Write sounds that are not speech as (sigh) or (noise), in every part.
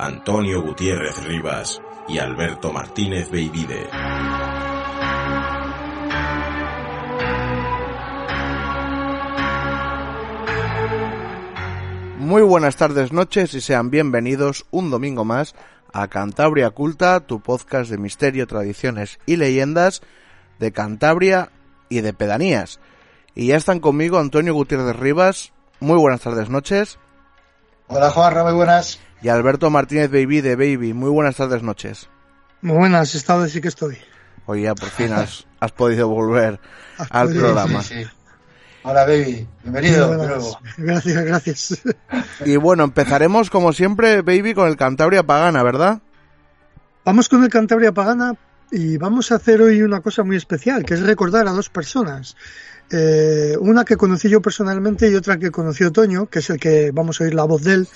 Antonio Gutiérrez Rivas y Alberto Martínez Beivide. Muy buenas tardes, noches y sean bienvenidos un domingo más a Cantabria Culta, tu podcast de misterio, tradiciones y leyendas de Cantabria y de pedanías. Y ya están conmigo Antonio Gutiérrez Rivas. Muy buenas tardes, noches. Hola Juan, muy buenas. Y Alberto Martínez Baby de Baby. Muy buenas tardes, noches. Muy buenas, estado sí que estoy. Hoy ya por fin has, (laughs) has podido volver Has al podido, programa. Sí, sí. Hola baby, bienvenido de nuevo. Gracias, gracias. Y bueno, empezaremos como siempre, Baby, con el Cantabria Pagana, ¿verdad? Vamos con el Cantabria Pagana y vamos a hacer hoy una cosa muy especial, que es recordar a dos personas. Eh, una que conocí yo personalmente y otra que conoció Toño, que es el que vamos a oír la voz de él.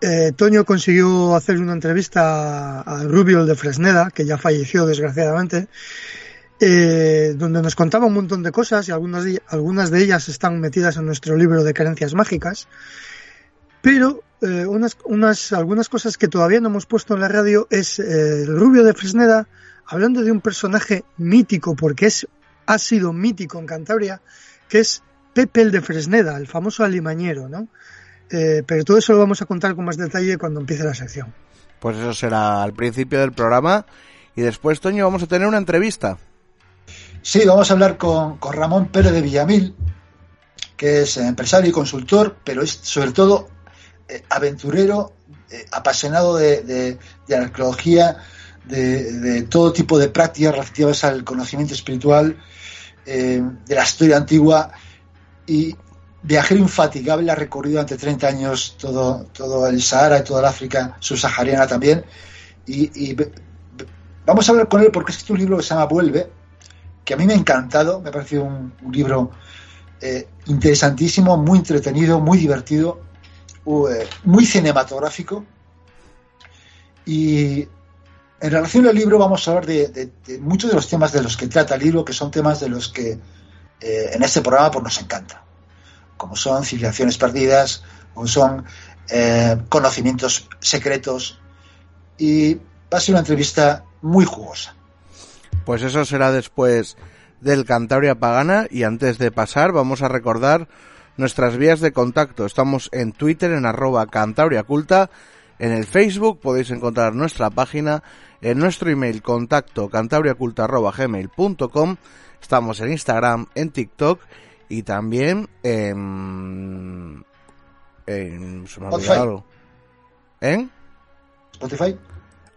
Eh, Toño consiguió hacer una entrevista a Rubio de Fresneda, que ya falleció desgraciadamente, eh, donde nos contaba un montón de cosas y algunas de, algunas de ellas están metidas en nuestro libro de creencias mágicas. Pero unas, unas, algunas cosas que todavía no hemos puesto en la radio es el Rubio de Fresneda hablando de un personaje mítico, porque es, ha sido mítico en Cantabria, que es Pepe el de Fresneda, el famoso alimañero, ¿no? Eh, pero todo eso lo vamos a contar con más detalle cuando empiece la sección. Pues eso será al principio del programa. Y después, Toño, vamos a tener una entrevista. Sí, vamos a hablar con, con Ramón Pérez de Villamil, que es empresario y consultor, pero es sobre todo eh, aventurero, eh, apasionado de, de- de arqueología, de, de todo tipo de prácticas relativas al conocimiento espiritual, eh, de la historia antigua y viajero infatigable, ha recorrido durante 30 años todo, todo el Sahara y toda el África subsahariana también. Y, vamos a hablar con él porque es un libro que se llama Vuelve, que a mí me ha encantado, me ha parecido un, libro eh, interesantísimo, muy entretenido, muy divertido, eh, muy cinematográfico. Y en relación al libro vamos a hablar de, muchos de los temas de los que trata el libro, que son temas de los que eh, en este programa pues, nos encanta, como son civilizaciones perdidas, como son eh, conocimientos secretos, y va a ser una entrevista muy jugosa. Pues eso será después del Cantabria Pagana y antes de pasar vamos a recordar nuestras vías de contacto. Estamos en Twitter en arroba Cantabria en el Facebook podéis encontrar nuestra página, en nuestro email contacto cantabriaculta arroba gmail.com, estamos en Instagram, en TikTok y también en... en se me ha olvidado Spotify. ¿En? Spotify.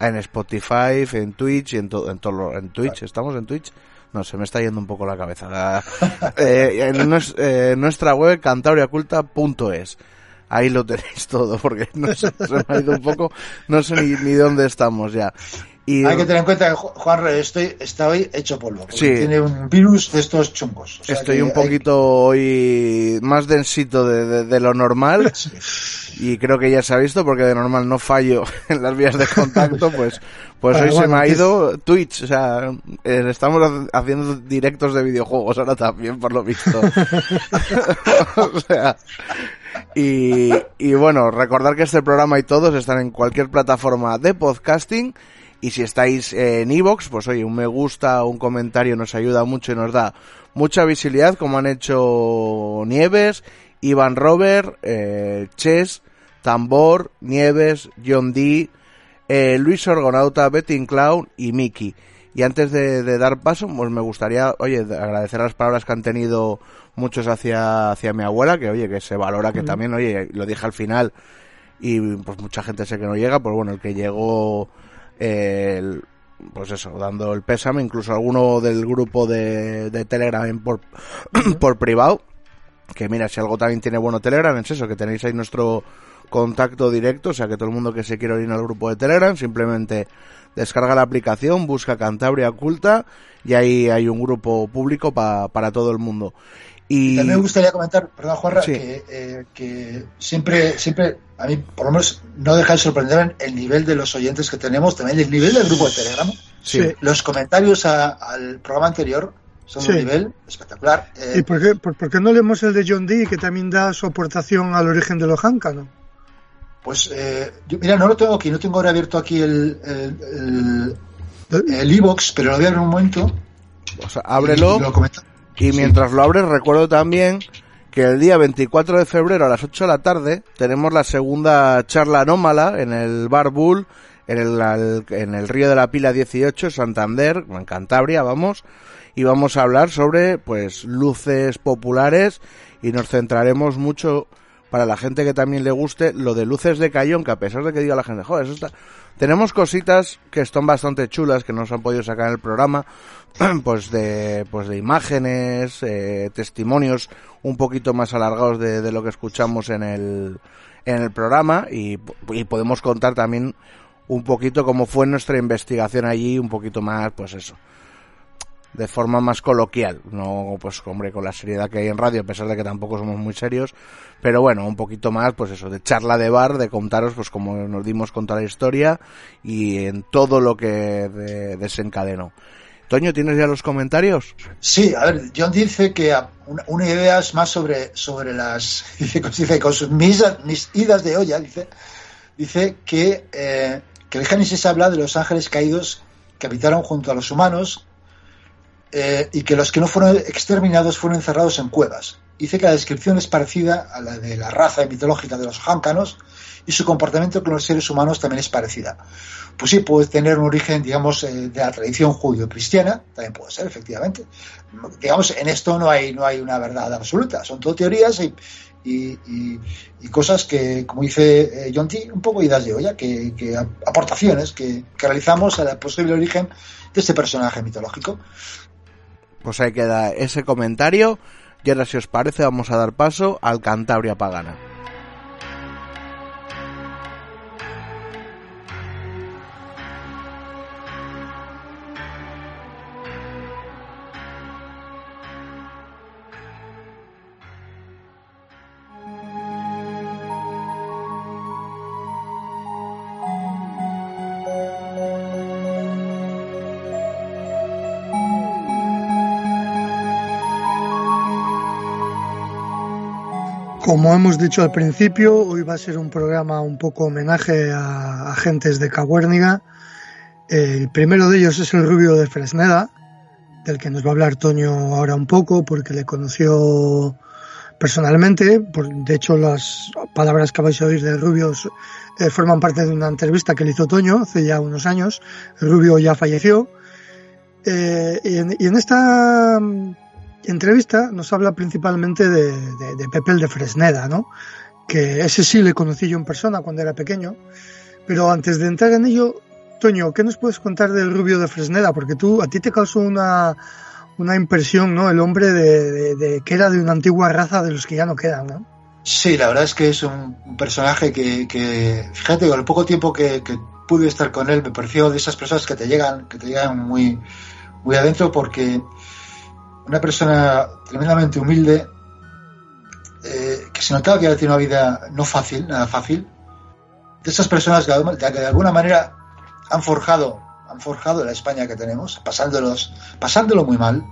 En Spotify, en Twitch, y en, to- en, todo lo- en Twitch. ¿Estamos en Twitch? No, se me está yendo un poco la cabeza. La- (laughs) eh, en nues- eh, nuestra web cantabriaculta.es. Ahí lo tenéis todo, porque no sé, se me ha ido un poco, no sé ni, ni dónde estamos ya. Y, Hay que tener en cuenta que Ju- Juan estoy, está hoy hecho polvo. Sí. Tiene un virus de estos chungos. O sea Estoy un hay- poquito hoy más densito de, de- de lo normal (laughs) y creo que ya se ha visto porque de normal no fallo (laughs) en las vías de contacto, (laughs) pues pues Bueno, hoy se me ha es- ido Twitch, o sea, eh, estamos ha- haciendo directos de videojuegos ahora también por lo visto. o sea, y, bueno, recordar que este programa y todos están en cualquier plataforma de podcasting y si estáis en iVoox, pues oye, un me gusta, un comentario nos ayuda mucho y nos da mucha visibilidad, como han hecho Nieves Iván Robert, eh, Chess, Tambor, Nieves, John D, eh, Luis Orgonauta, Betty Clown y Mickey. Y antes de, de, dar paso, pues me gustaría, oye, agradecer las palabras que han tenido muchos hacia, hacia mi abuela, que oye, que se valora que también, oye, lo dije al final, y pues mucha gente sé que no llega, pues bueno, el que llegó, eh, pues eso, dando el pésame, incluso alguno del grupo de, de Telegram por, por privado, que mira, si algo también tiene bueno Telegram, es eso, que tenéis ahí nuestro contacto directo, o sea que todo el mundo que se quiera unir al grupo de Telegram, simplemente descarga la aplicación, busca Cantabria Oculta y ahí hay un grupo público para todo el mundo. Y... También me gustaría comentar, perdón Juanra, sí. que, eh, que, siempre, siempre, a mí por lo menos no deja de sorprender el nivel de los oyentes que tenemos, también el nivel del grupo de Telegram. Sí. Los comentarios a, al programa anterior son sí. de un nivel espectacular. Eh, ¿Y por qué, por, por, qué no leemos el de John Dee, que también da su aportación al origen de los no? Pues, eh, yo, mira, no lo tengo aquí, no tengo ahora abierto aquí el el el e-box, pero lo voy a abrir un momento. O sea, ábrelo. Y, lo y mientras sí. lo abres, recuerdo también que el día 24 de febrero a las 8 de la tarde tenemos la segunda charla anómala en el Bar Bull, en el, en el Río de la Pila 18, Santander, en Cantabria, vamos, y vamos a hablar sobre, pues, luces populares y nos centraremos mucho para la gente que también le guste lo de luces de Cayón, que a pesar de que diga la gente, joder, eso está... Tenemos cositas que están bastante chulas que no se han podido sacar en el programa, (clears throat) pues de, pues de imágenes, eh, testimonios un poquito más alargados de, de, lo que escuchamos en el, en el programa y, y podemos contar también un poquito cómo fue nuestra investigación allí, un poquito más, pues eso, de forma más coloquial, no pues hombre con la seriedad que hay en radio, a pesar de que tampoco somos muy serios, pero bueno, un poquito más pues eso, de charla de bar, de contaros pues como nos dimos con toda la historia y en todo lo que de, desencadenó. Toño, ¿tienes ya los comentarios? Sí, a ver, John dice que una, idea es más sobre, sobre las, (laughs) dice, dice con sus mis, mis idas de olla, dice, dice que, eh, que el Génesis habla de los ángeles caídos que habitaron junto a los humanos eh, y que los que no fueron exterminados fueron encerrados en cuevas. Dice que la descripción es parecida a la de la raza mitológica de los jáncanos y su comportamiento con los seres humanos también es parecida. Pues sí, puede tener un origen, digamos, eh, de la tradición judío-cristiana, también puede ser, efectivamente. Digamos, en esto no hay, no hay una verdad absoluta, son todo teorías y, y, y, y cosas que, como dice eh, John T., un poco idas de olla, que, que aportaciones que, que realizamos al posible origen de este personaje mitológico. Pues ahí queda ese comentario. Y ahora, si os parece, vamos a dar paso al Cantabria Pagana. Como hemos dicho al principio, hoy va a ser un programa un poco homenaje a agentes de Cabuérniga. El primero de ellos es el Rubio de Fresneda, del que nos va a hablar Toño ahora un poco, porque le conoció personalmente. de hecho, las palabras que vais a oír del Rubio eh, forman parte de una entrevista que le hizo Toño hace ya unos años. Rubio ya falleció. Eh, y en esta entrevista nos habla principalmente de, de, de, Pepe el de Fresneda, ¿no? Que ese sí le conocí yo en persona cuando era pequeño. Pero antes de entrar en ello, Toño, ¿qué nos puedes contar del rubio de Fresneda? Porque tú, a ti te causó una, una impresión, ¿no? El hombre de, de, que era de una antigua raza de los que ya no quedan, ¿no? Sí, la verdad es que es un, un personaje que, que, fíjate, con el poco tiempo que, que, pude estar con él, me pareció de esas personas que te llegan, que te llegan muy, muy adentro porque una persona tremendamente humilde, eh, que se notaba que había tenido una vida no fácil, nada fácil, de esas personas que, de alguna manera han forjado, han forjado la España que tenemos, pasándolos, pasándolo muy mal,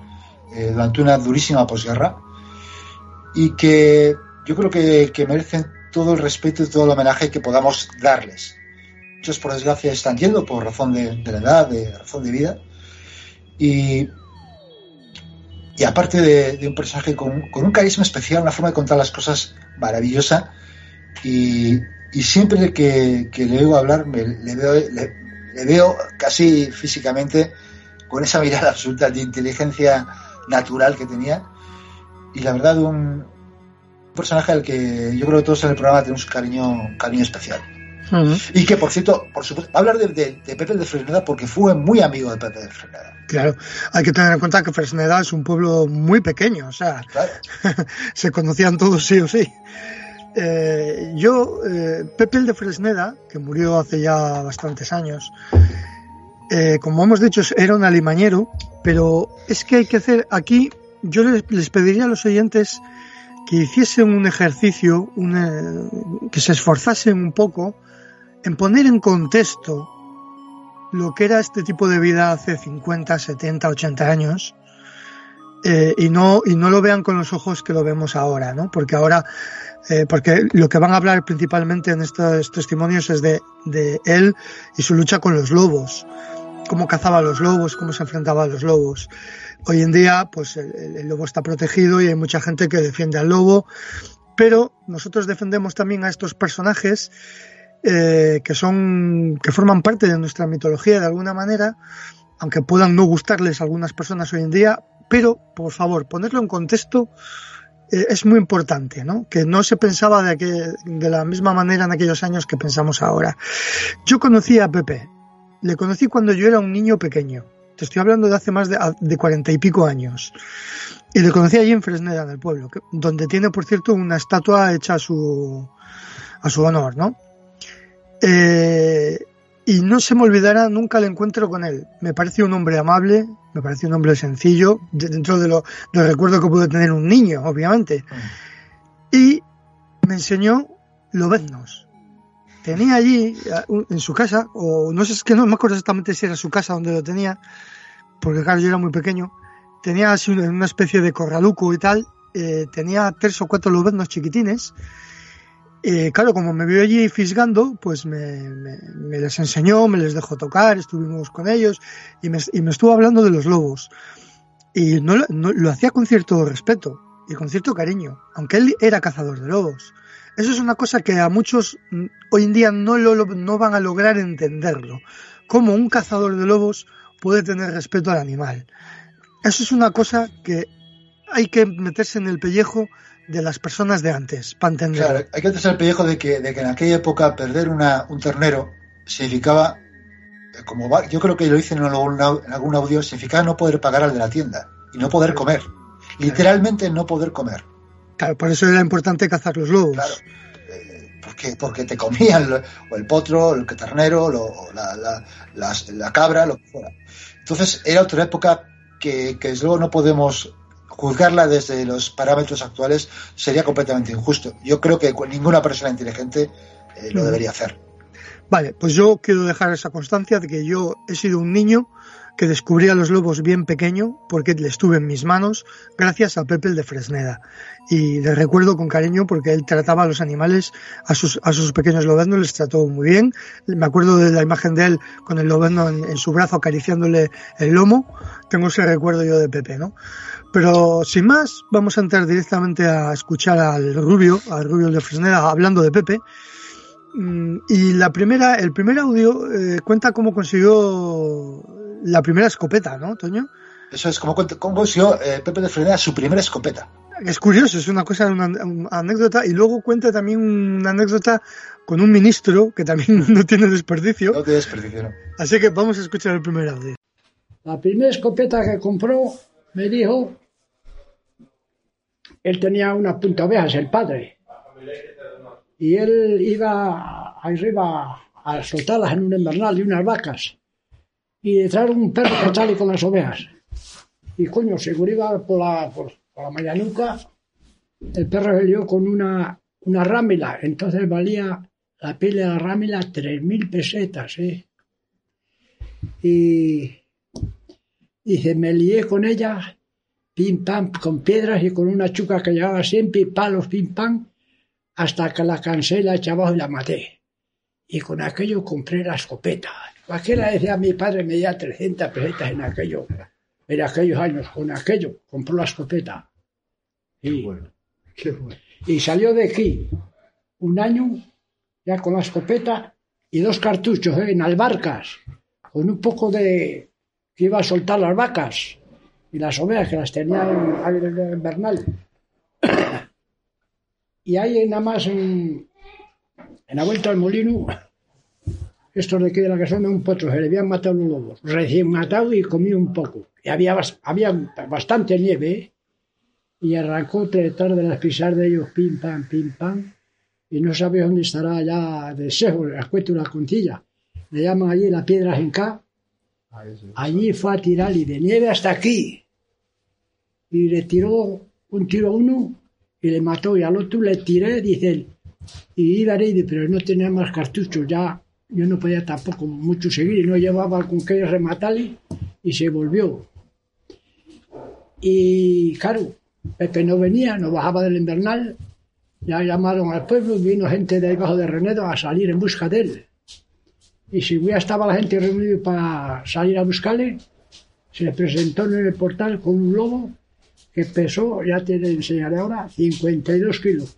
eh, durante una durísima posguerra, y que yo creo que, que, merecen todo el respeto y todo el homenaje que podamos darles. Muchos, por desgracia, están yendo por razón de, de la edad, de razón de vida, y y aparte de, un personaje con, un carisma especial, una forma de contar las cosas maravillosa, y, siempre que, le oigo hablar le, veo, le, veo casi físicamente con esa mirada absoluta de inteligencia natural que tenía, y la verdad un, personaje al que yo creo que todos en el programa tenemos un cariño, cariño especial. Y que, por cierto, por supuesto, va a hablar de, Pepe de Fresneda porque fue muy amigo de Pepe de Fresneda. Claro, hay que tener en cuenta que Fresneda es un pueblo muy pequeño, o sea, (laughs) se conocían todos sí o sí. Eh, yo, eh, Pepe el de Fresneda, que murió hace ya bastantes años, eh, como hemos dicho, era un alimañero, pero es que hay que hacer aquí, yo les, pediría a los oyentes que hiciesen un ejercicio, que se esforzasen un poco en poner en contexto lo que era este tipo de vida hace 50, 70, 80 años eh, y, no, y no lo vean con los ojos que lo vemos ahora, ¿no? Porque ahora, eh, porque lo que van a hablar principalmente en estos testimonios es de, de él y su lucha con los lobos, cómo cazaba a los lobos, cómo se enfrentaba a los lobos. Hoy en día, pues el, el lobo está protegido y hay mucha gente que defiende al lobo, pero nosotros defendemos también a estos personajes eh, que son que forman parte de nuestra mitología de alguna manera, aunque puedan no gustarles a algunas personas hoy en día, pero por favor ponerlo en contexto eh, es muy importante, ¿no? Que no se pensaba de, la misma manera en aquellos años que pensamos ahora. Yo conocí a Pepe, le conocí cuando yo era un niño pequeño. Te estoy hablando de hace más de cuarenta y pico años. Y le conocí allí en Fresneda, en el pueblo, donde tiene, por cierto, una estatua hecha a su, a su honor, ¿no? Eh, y no se me olvidará nunca el encuentro con él. Me parece un hombre amable, me parece un hombre sencillo, dentro de lo, recuerdo que puede tener un niño, obviamente. Y me enseñó lobeznos. Tenía allí, en su casa, o no sé, es que no me acuerdo exactamente si era su casa donde lo tenía, porque claro, yo era muy pequeño. Tenía así una, especie de corraluco y tal, eh, tenía tres o cuatro lobeznos chiquitines, y claro, como me vio allí fisgando, pues me, les enseñó, me les dejó tocar, estuvimos con ellos y me, estuvo hablando de los lobos. Y no, lo hacía con cierto respeto y con cierto cariño, aunque él era cazador de lobos. Eso es una cosa que a muchos mm, hoy en día no, no van a lograr entenderlo. Cómo un cazador de lobos puede tener respeto al animal. Eso es una cosa que hay que meterse en el pellejo de las personas de antes, para entender. Claro, hay que hacerse el pellejo de que, de que en aquella época perder una, un ternero significaba, eh, como yo creo que lo hice en algún, en algún audio, significaba no poder pagar al de la tienda y no poder comer. Literalmente no poder comer. Claro, por eso era importante cazar los lobos. Claro, eh, porque, porque te comían o el potro, el ternero, la, la, la, cabra, lo que fuera. Entonces era otra época que, que desde luego no podemos juzgarla desde los parámetros actuales sería completamente injusto. Yo creo que ninguna persona inteligente eh, lo debería hacer. Vale, pues yo quiero dejar esa constancia de que yo he sido un niño que descubrí a los lobos bien pequeño porque le estuve en mis manos gracias a Pepe el de Fresneda. Y le recuerdo con cariño porque él trataba a los animales, a sus, a sus pequeños lobeznos, les trató muy bien. Me acuerdo de la imagen de él con el lobezno en, en su brazo acariciándole el lomo. Tengo ese recuerdo yo de Pepe, ¿no? Pero sin más, vamos a entrar directamente a escuchar al Rubio, al Rubio de Fresneda, hablando de Pepe. Mm, y la primera, el primer audio eh, cuenta cómo consiguió la primera escopeta, ¿no, Toño? Eso es, cómo, cómo consiguió eh, Pepe de Fresneda su primera escopeta. Es curioso, es una cosa, una, anécdota. Y luego cuenta también una anécdota con un ministro que también (laughs) no tiene desperdicio. No tiene desperdicio, no. Así que vamos a escuchar el primer audio. La primera escopeta que compró me dijo, él tenía unas punta ovejas, el padre, y él iba arriba a soltarlas en un invernal de unas vacas, y detrás un perro que sale con las ovejas. Y coño, seguro iba por la, por, la mañanuca, el perro salió con una, una rámila, entonces valía la piel de la rámila tres mil pesetas, ¿eh? Y Dice, me lié con ella, pim pam, con piedras y con una chuca que llevaba siempre, palos, pim pam, hasta que la cansé, la eché abajo y la maté. Y con aquello compré la escopeta. Aquella decía mi padre me dio 300 pesetas en aquello. en aquellos años, con aquello, compró la escopeta. Y, Bueno, qué bueno. y salió de aquí un año ya con la escopeta y dos cartuchos ¿eh? en albarcas, con un poco de que iba a soltar las vacas y las ovejas que las tenía en aire invernal. (coughs) Y ahí nada más en, en la vuelta al molino, estos de aquí de la son de un potro, se le habían matado los lobos, recién matado y comí un poco. Y había, bas- había bastante nieve, ¿eh? y arrancó detrás de las pisar de ellos, pim, pam, pim, pam, y no sabe dónde estará ya de Sejo, la cuento la contilla. Le llaman allí la piedra Genká. Allí fue a tirar y de nieve hasta aquí. Y le tiró un tiro a uno y le mató, y al otro le tiré, dice él. Y iba a ir, pero no tenía más cartuchos, ya yo no podía tampoco mucho seguir, y no llevaba con qué rematarle, y se volvió. Y claro, Pepe no venía, no bajaba del invernal. Ya llamaron al pueblo y vino gente de debajo de Renedo a salir en busca de él. Y si ya estaba la gente reunida para salir a buscarle, se le presentó en el portal con un lobo que pesó, ya te enseñaré ahora, 52 kilos.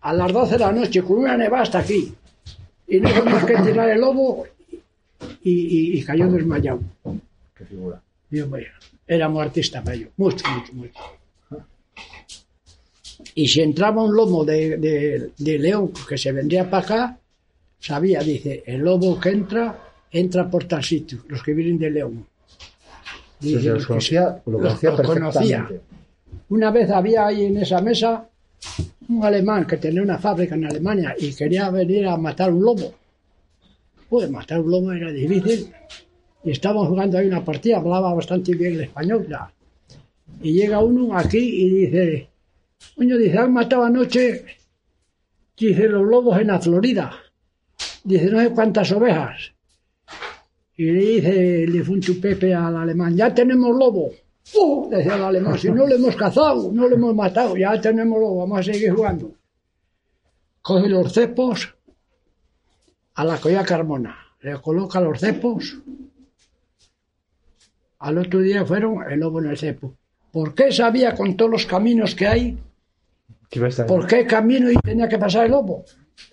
A las 12 de la noche, con una nevada hasta aquí. Y no tuvimos que tirar el lobo y, y- y cayó desmayado. Qué figura. Dios mío, éramos artistas para ello, mucho, mucho, mucho. Y si entraba un lomo de, de- de león que se vendría para acá, sabía, dice, el lobo que entra, entra por tal sitio, los que vienen de león. Dice, los conocía, lo conocía los conocía. perfectamente. Una vez había ahí en esa mesa un alemán que tenía una fábrica en Alemania y quería venir a matar un lobo. Pues matar un lobo era difícil. Y estábamos jugando ahí una partida, hablaba bastante bien el español ya. Y llega uno aquí y dice, coño, dice, han matado anoche, dice, los lobos en la Florida. Dice, no sé cuántas ovejas. Y le dice el difunto Pepe al alemán, ya tenemos lobo. Decía el alemán, si no lo hemos cazado, no lo hemos matado, ya tenemos lobo, vamos a seguir jugando. Coge los cepos a la colla Carmona, le coloca los cepos. Al otro día fueron el lobo en el cepo. ¿Por qué sabía con todos los caminos que hay? Estar- ¿Por qué camino y tenía que pasar el lobo?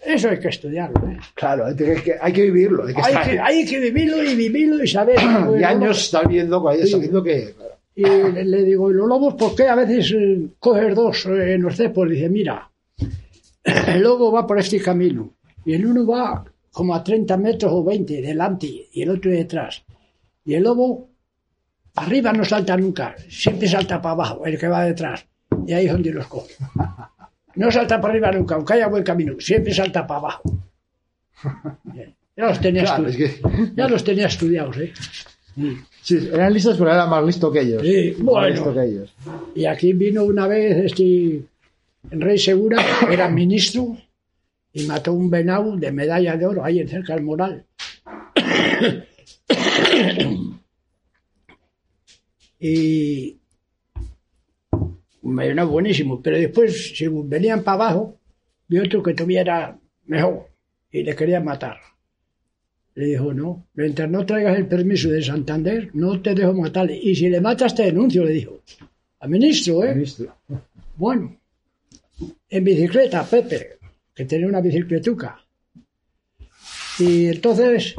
Eso hay que estudiarlo. ¿eh? Claro, hay que, hay que vivirlo. Hay que Hay, que, hay que vivirlo y vivirlo y saber. (clears throat) y años ahí, Sí. sabiendo que... Y le, le digo, ¿y los lobos por qué a veces eh, coges dos eh, en los cepos? Dice, mira, (clears throat) el lobo va por este camino y el uno va como a 30 metros o 20 delante y el otro detrás. Y el lobo arriba no salta nunca, siempre salta para abajo, el que va detrás. Y ahí es donde los coge. No salta para arriba nunca, aunque haya buen camino, siempre salta para abajo. (laughs) Ya los tenía, Claro, es que... ya los tenía estudiados, ¿eh? Sí, eran listos, pero era más listo que ellos. Sí, Más bueno. listo que ellos. Y aquí vino una vez este Rey Segura, era ministro, y mató un venado de medalla de oro ahí en cerca del Moral. y un venado buenísimo, pero después, según venían para abajo, vi otro que tuviera mejor y le querían matar. Le dijo, no, mientras no traigas el permiso de Santander, no te dejo matarle. Y si le matas, te denuncio, le dijo. Al ministro, ¿eh? Ministro. Bueno, en bicicleta, Pepe, que tenía una bicicletuca. Y entonces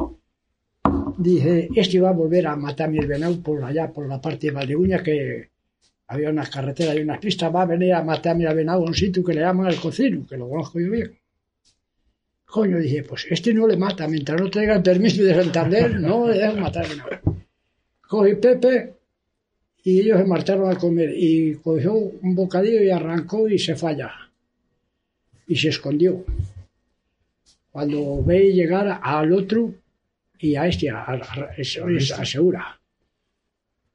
dice, este va a volver a matar a mi venado por allá, por la parte de Valdeguña, que había unas carreteras y unas pistas, va a venir a matar a mi venado a un sitio que le llaman el cocino, que lo conozco yo bien. Coño, dije, pues este no le mata, mientras no traiga el permiso de Santander, no le dejan matar al venado. Cogí Pepe y ellos se marcharon a comer. Y cogió un bocadillo y arrancó y se falla y se escondió. Cuando ve llegar al otro y a este a, a- a- a Segura.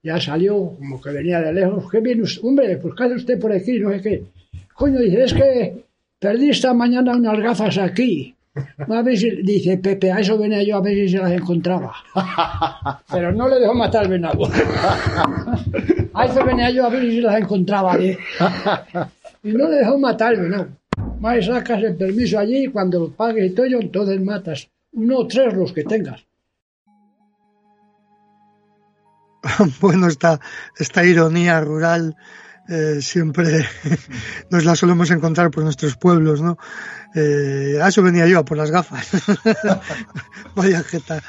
Ya salió como que venía de lejos. ¿qué viene usted? hombre pues qué hace usted por aquí no sé qué. Coño dice es que perdí esta mañana unas gafas aquí a ver si, dice Pepe, a eso venía yo a ver si se las encontraba. Pero no le dejó matar al venado. A eso venía yo a ver si se las encontraba. ¿eh? Y no le dejó matar al venado. Más sacas el permiso allí y cuando lo pagues y todo, entonces matas. Uno o tres los que tengas. (laughs) bueno, esta, esta ironía rural eh, siempre (laughs) nos la solemos encontrar por nuestros pueblos, ¿no? Eh, a eso venía yo, a por las gafas. (laughs) Vaya jeta.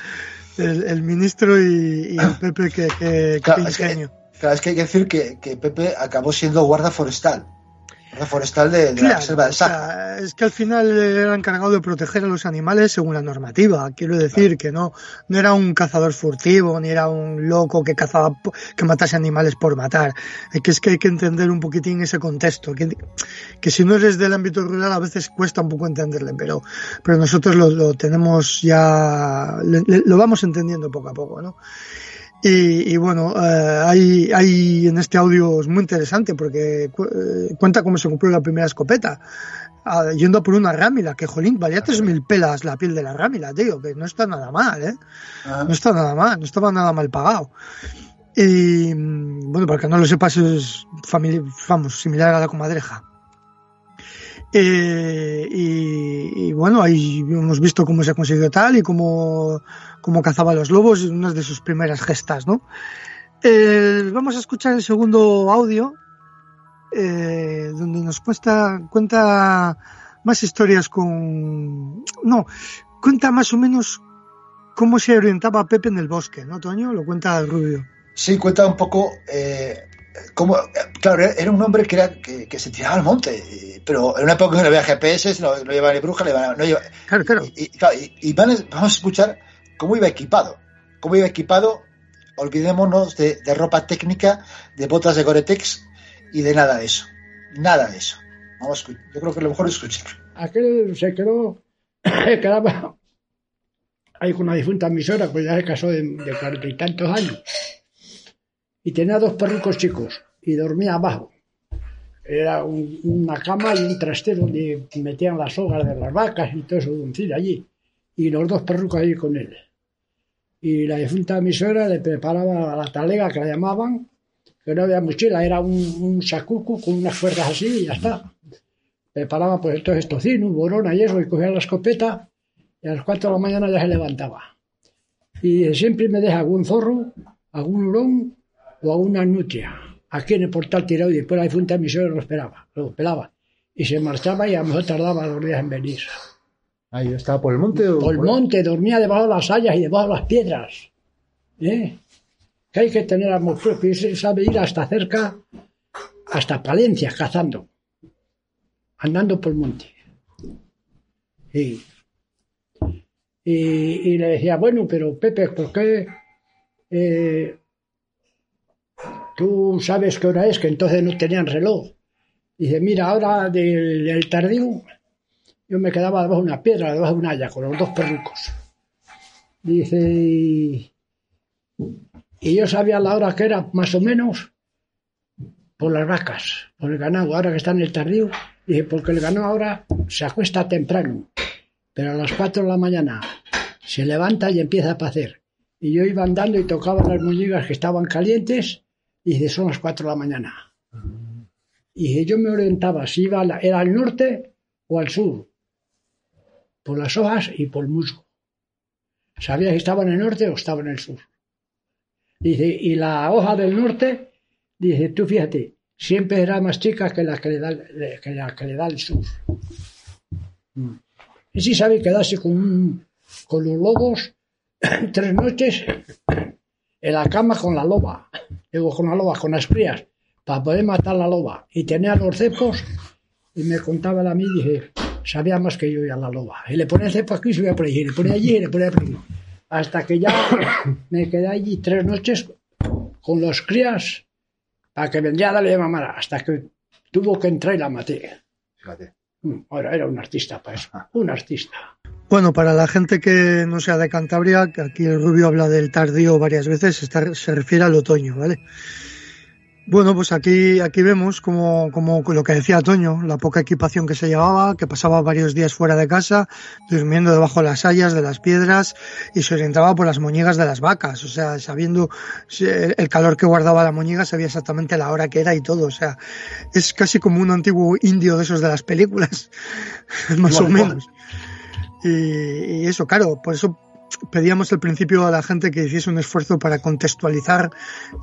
El, el ministro y, y el Pepe, que, que, Claro, que es que-. Claro, es que hay que decir que, que Pepe acabó siendo guarda forestal. Forestal de, de la reserva del o sea, es que al final era encargado de proteger a los animales según la normativa. Quiero decir que no, no era un cazador furtivo, ni era un loco que cazaba, que matase animales por matar. Es que es que hay que entender un poquitín ese contexto. Que, que si no eres del ámbito rural a veces cuesta un poco entenderle, pero, pero nosotros lo, lo tenemos ya, le- le- lo vamos entendiendo poco a poco, ¿no? Y, y bueno, eh, hay, hay en este audio es muy interesante porque cu- eh, cuenta cómo se compró la primera escopeta. ah, yendo por una rámila, que jolín, valía 3.000 pelas la piel de la rámila, tío, que no está nada mal, ¿eh? Ajá. No está nada mal, no estaba nada mal pagado. Y mm, bueno, para que no lo sepas, es vamos, similar a la comadreja. Eh, y, y bueno, ahí hemos visto cómo se consiguió tal y cómo, cómo cazaba los lobos, una de sus primeras gestas, ¿no? Eh, vamos a escuchar el segundo audio, eh, donde nos cuesta, cuenta más historias con... No, cuenta más o menos cómo se orientaba Pepe en el bosque, ¿no, Toño? Lo cuenta el Rubio. Sí, cuenta un poco eh, cómo. Claro, era un hombre que, era, que, que se tiraba al monte, pero en una época que no había GPS, no, no llevaba ni bruja, no llevaba- no Claro, claro. y, van a- vamos a escuchar cómo iba equipado. Cómo iba equipado, olvidémonos de, de ropa técnica, de botas de Gore-Tex y de nada de eso. Nada de eso. Vamos a yo creo que lo mejor es escuchar. Aquel se quedó, (coughs) quedaba ahí con una difunta emisora, pues ya se casó de, de cuarenta y tantos años. Y tenía dos perrucos chicos y dormía abajo. Era un- una cama y un trastero donde metían las hogas de las vacas y todo eso, en fin, allí. Y los dos perrucos allí con él. Y la difunta emisora le preparaba la talega que la llamaban, que no había mochila, era un, un sacuco con unas fuerzas así y ya está preparaba pues entonces tocino, borona y eso, y cogía la escopeta y a las 4 de la mañana ya se levantaba. Y siempre me deja algún zorro, algún hurón o alguna nutria aquí en el portal tirado y después la difunta emisora lo esperaba, lo pelaba. Y se marchaba y a lo mejor tardaba dos días en venir. Ahí estaba por el monte o Por el monte, dormía debajo de las hayas y debajo de las piedras. ¿Eh? Que hay que tener amor propio y se sabe ir hasta cerca, hasta Palencia, cazando, andando por el monte. Y, y, y le decía, bueno, pero Pepe, ¿por qué eh, tú sabes qué hora es? Que entonces no tenían reloj. Dice, mira, ahora del, del tardío yo me quedaba debajo de una piedra, debajo de una haya, con los dos perrucos. Dice, y, y yo sabía la hora que era, más o menos, por las vacas, por el ganado, ahora que está en el tardío. Dice, porque el ganado ahora se acuesta temprano, pero a las 4 de la mañana se levanta y empieza a pacer. Y yo iba andando y tocaba las muñecas que estaban calientes, y dice, son las 4 de la mañana. Y yo me orientaba si iba la- era al norte o al sur, por las hojas y por musgo. Sabía si estaba en el norte o estaba en el sur. Dice, y la hoja del norte, dice, tú fíjate, siempre era más chica que la que le da, que la que le da el sur. Mm. Y sí sabe quedarse con, un- con los lobos (clears throat) tres noches en la cama con la loba, digo con la loba, con las crías, para poder matar la loba. Y tenía los cepos y me contaba a mí, dije, sabía más que yo y a la loba. Y le ponía el cepo aquí y subía por allí, y le ponía allí y le ponía por allí. Hasta que ya (coughs) me quedé allí tres noches con los crías para que vendría a darle mamar, hasta que tuvo que entrar y la maté. Fíjate. Mm, Ahora era un artista para eso, un artista. Bueno, para la gente que no sea de Cantabria, que aquí el Rubio habla del tardío varias veces, está- se refiere al otoño, ¿vale? Bueno, pues aquí, aquí vemos como, como lo que decía Toño, la poca equipación que se llevaba, que pasaba varios días fuera de casa, durmiendo debajo de las hayas, de las piedras, y se orientaba por las moñigas de las vacas, o sea, sabiendo el calor que guardaba la moñiga, sabía exactamente la hora que era y todo, o sea, es casi como un antiguo indio de esos de las películas, (laughs) más o menos. Y, y eso, claro, por eso pedíamos al principio a la gente que hiciese un esfuerzo para contextualizar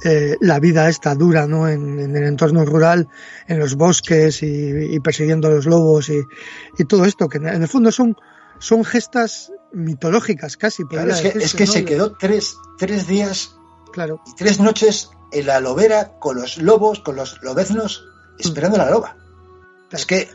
eh, la vida esta dura, ¿no? En, en, el entorno rural, en los bosques y, y persiguiendo a los lobos y, y, todo esto, que en el fondo son, son gestas mitológicas casi. Claro, es que, es que ¿no? se quedó tres, tres días claro. y tres noches en la lobera con los lobos, con los lobeznos, esperando a la loba. Es que,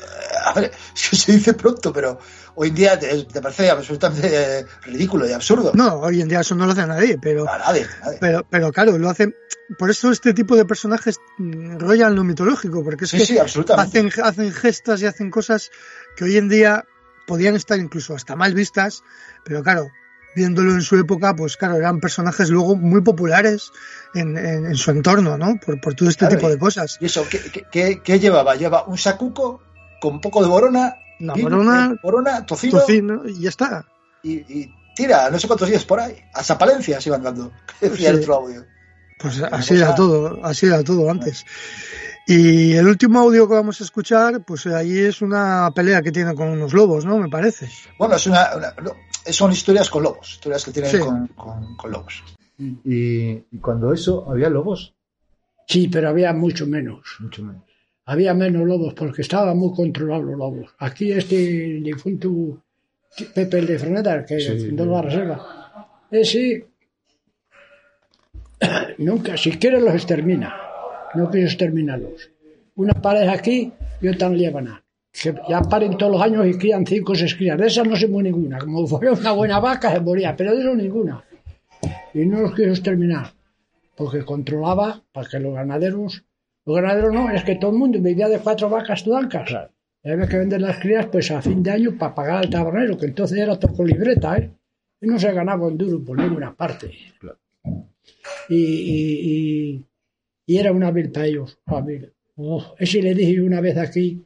a ver, (laughs) se dice pronto, pero hoy en día te, te parece absolutamente eh, ridículo y absurdo. No, hoy en día eso no lo hace nadie, pero, a nadie, nadie. pero, pero claro, lo hacen. Por eso este tipo de personajes rollan lo mitológico, porque es sí, que sí, hacen, hacen gestas y hacen cosas que hoy en día podían estar incluso hasta mal vistas, pero claro, viéndolo en su época, pues claro, eran personajes luego muy populares en, en, en su entorno, ¿no? Por, por todo este Claro, tipo de cosas. ¿Y eso qué, qué- llevaba? Lleva un sacuco con un poco de borona, Una vino, borona, eh, borona, tocino, tocino, y ya está. Y, y tira, no sé cuántos días por ahí. Hasta Palencia se iban dando. (laughs) Decía el Sí. otro audio. Pues Una así era todo, así era todo antes. Y el último audio que vamos a escuchar, pues ahí es una pelea que tiene con unos lobos, ¿no? Me parece. Bueno, es una, son historias con lobos, historias que tienen Sí. con, con- con lobos. Y, y cuando eso, ¿había lobos? Sí, pero había mucho menos. Mucho menos. Había menos lobos porque estaban muy controlados los lobos. Aquí este difunto Pepe el de Freneta, que Sí, fundó sí. la reserva, ese (coughs) nunca, si quiere los extermina. No quiso exterminarlos. Una pareja aquí y otra en Líbana. Que ya paren todos los años y crían cinco o seis crías. De esas no se muere ninguna. Como (laughs) fuera una buena vaca se moría, pero de eso ninguna. Y no los quiso exterminar. Porque controlaba para que los ganaderos los ganaderos no, es que todo el mundo vivía de cuatro vacas blancas. Y había que vender las crías pues a fin de año para pagar al tabernero, que entonces era todo con libreta, ¿eh? Y no se ganaba un duro por ninguna parte. Y, y, y, y era una vil para ellos. Uf, ese le dije una vez aquí,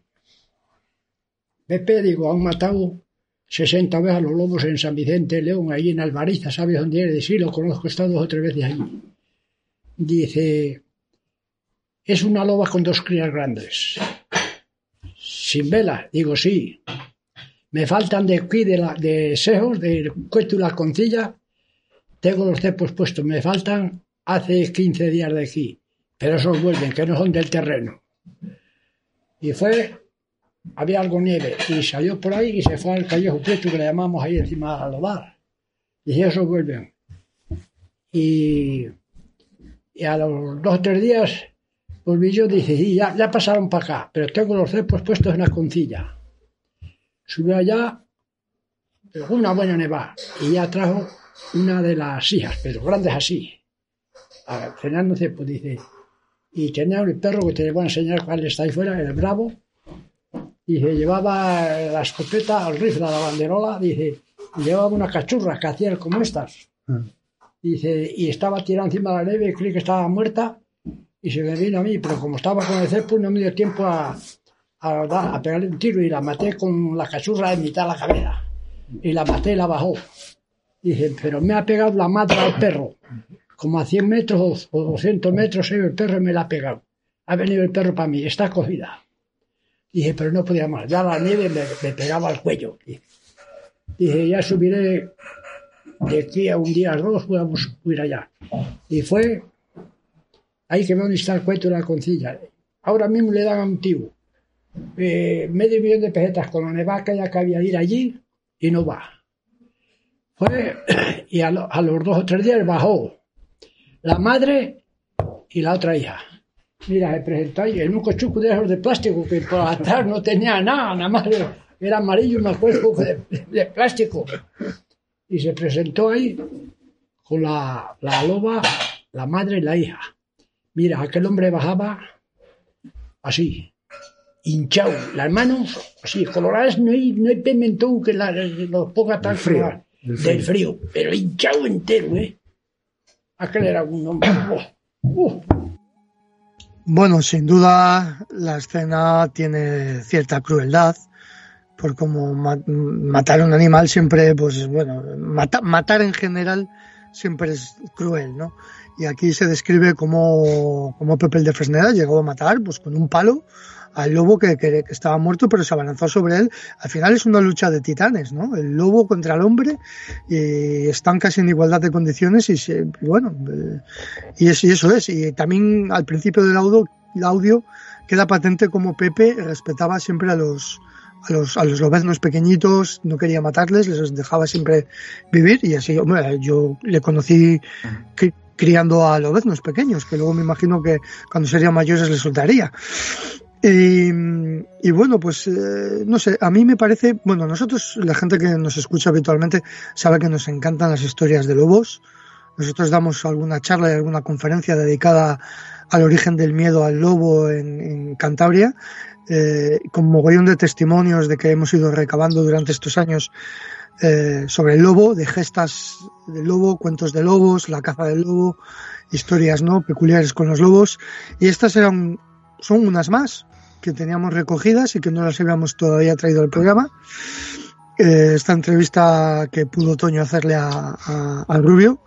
Pepe, digo, han matado 60 veces a los lobos en San Vicente de León, ahí en Alvariza, ¿sabes dónde eres? Sí, lo conozco, he estado dos o tres veces allí. Dice, es una loba con dos crías grandes. Sin vela, digo sí. Me faltan de aquí, de, de sejos, de cuesto y la concilla. Tengo los cepos puestos, me faltan hace 15 días de aquí. Pero esos vuelven, que no son del terreno. Y fue, había algo nieve, y salió por ahí y se fue al callejo que le llamamos ahí encima al hogar. Y esos vuelven. Y, y a los dos o tres días volví yo y dije, sí, ya, ya pasaron para acá, pero tengo los cepos puestos en la concilla. Subió allá, una buena nevada, y ya trajo una de las hijas, pero grandes así. A Fernando Cepo dice, y tenía el perro que te voy a enseñar cuál está ahí fuera, el bravo, dice, llevaba la escopeta, el rifle, la banderola, dice, y llevaba una cachurra que hacía como estas. Dice, y estaba tirada encima de la nieve, creí que estaba muerta, y se me vino a mí, pero como estaba con el cepo no me dio tiempo a, a, dar- a pegarle un tiro y la maté con la cachurra en mitad de la cabeza. Y la maté y la bajó. Dice, pero me ha pegado la madre al perro. Como a 100 metros o 200 metros, eh, el perro me la ha pegado. Ha venido el perro para mí, está cogida. Dije, pero no podía más. Ya la nieve me, pegaba al cuello. Dije, ya subiré de aquí a un día, dos, a bus- ir allá. Y fue ahí que donde está el cuento de la concilla. Ahora mismo le dan a un tío eh, medio millón de pesetas con la nevada que haya que había ir allí y no va. Fue, (clears throat) y a, a los dos o tres días bajó la madre y la otra hija. Mira, se presentó ahí en un cochuco de esos de plástico que por atrás no tenía nada, nada más era amarillo y me acuerdo de, de plástico. Y se presentó ahí con la, la loba, la madre y la hija. Mira, aquel hombre bajaba así, hinchado, las manos así, coloradas, no hay, no hay pimentón que la- los ponga tan Del frío, coloradas. del del frío. frío, pero hinchado entero, ¿eh? Aquel era un hombre. ¡oh! ¡uh! Bueno, sin duda la escena tiene cierta crueldad, por como ma- matar a un animal siempre, pues bueno, mata- matar en general siempre es cruel, ¿no? Y aquí se describe como, como Pepe el de Fresneda llegó a matar, pues con un palo, al lobo que, que, estaba muerto, pero se abalanzó sobre él. Al final es una lucha de titanes, ¿no? El lobo contra el hombre y están casi en igualdad de condiciones y, se, y bueno, eh, y, es- y eso es. Y también al principio del audio, el audio queda patente como Pepe respetaba siempre a los a los, a los lobeznos pequeñitos, no quería matarles, les dejaba siempre vivir y así, hombre, yo le conocí cri- criando a lobeznos pequeños, que luego me imagino que cuando serían mayores les soltaría. Y, y bueno, pues eh, no sé, a mí me parece, bueno, nosotros, la gente que nos escucha habitualmente, sabe que nos encantan las historias de lobos. Nosotros damos alguna charla y alguna conferencia dedicada al origen del miedo al lobo en, en Cantabria, eh, con mogollón de testimonios de que hemos ido recabando durante estos años eh, sobre el lobo, de gestas del lobo, cuentos de lobos, la caza del lobo, historias no peculiares con los lobos. Y estas eran, son unas más que teníamos recogidas y que no las habíamos todavía traído al programa. Eh, esta entrevista que pudo Toño hacerle a, a- Rubio.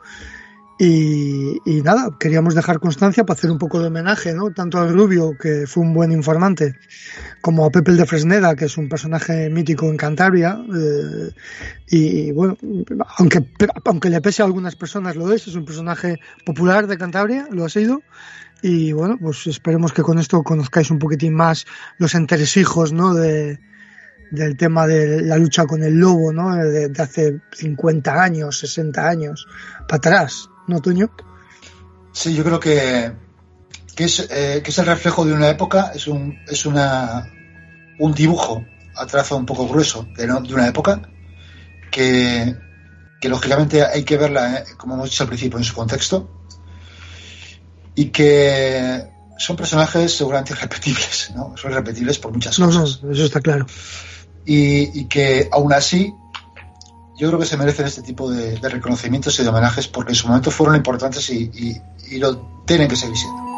Y, nada, queríamos dejar constancia para hacer un poco de homenaje, ¿no? Tanto al Rubio, que fue un buen informante, como a Pepe de Fresneda, que es un personaje mítico en Cantabria. eh, y bueno, aunque, aunque le pese a algunas personas lo es, es un personaje popular de Cantabria, lo ha sido. Y bueno, pues esperemos que con esto conozcáis un poquitín más los entresijos, ¿no? De, del tema de la lucha con el lobo, ¿no? De, de hace 50 años, 60 años, para atrás, ¿no, Toño? Sí, yo creo que, que, es, eh, que es el reflejo de una época, es un, es una, un dibujo a trazo un poco grueso de, no- de una época que, que lógicamente hay que verla, eh, como hemos dicho al principio, en su contexto y que son personajes seguramente (laughs) irrepetibles, ¿no? Son irrepetibles por muchas No, no, cosas. eso está claro. y, y que aún así yo creo que se merecen este tipo de, reconocimientos y de homenajes porque en su momento fueron importantes y, y- y lo tienen que seguir siendo.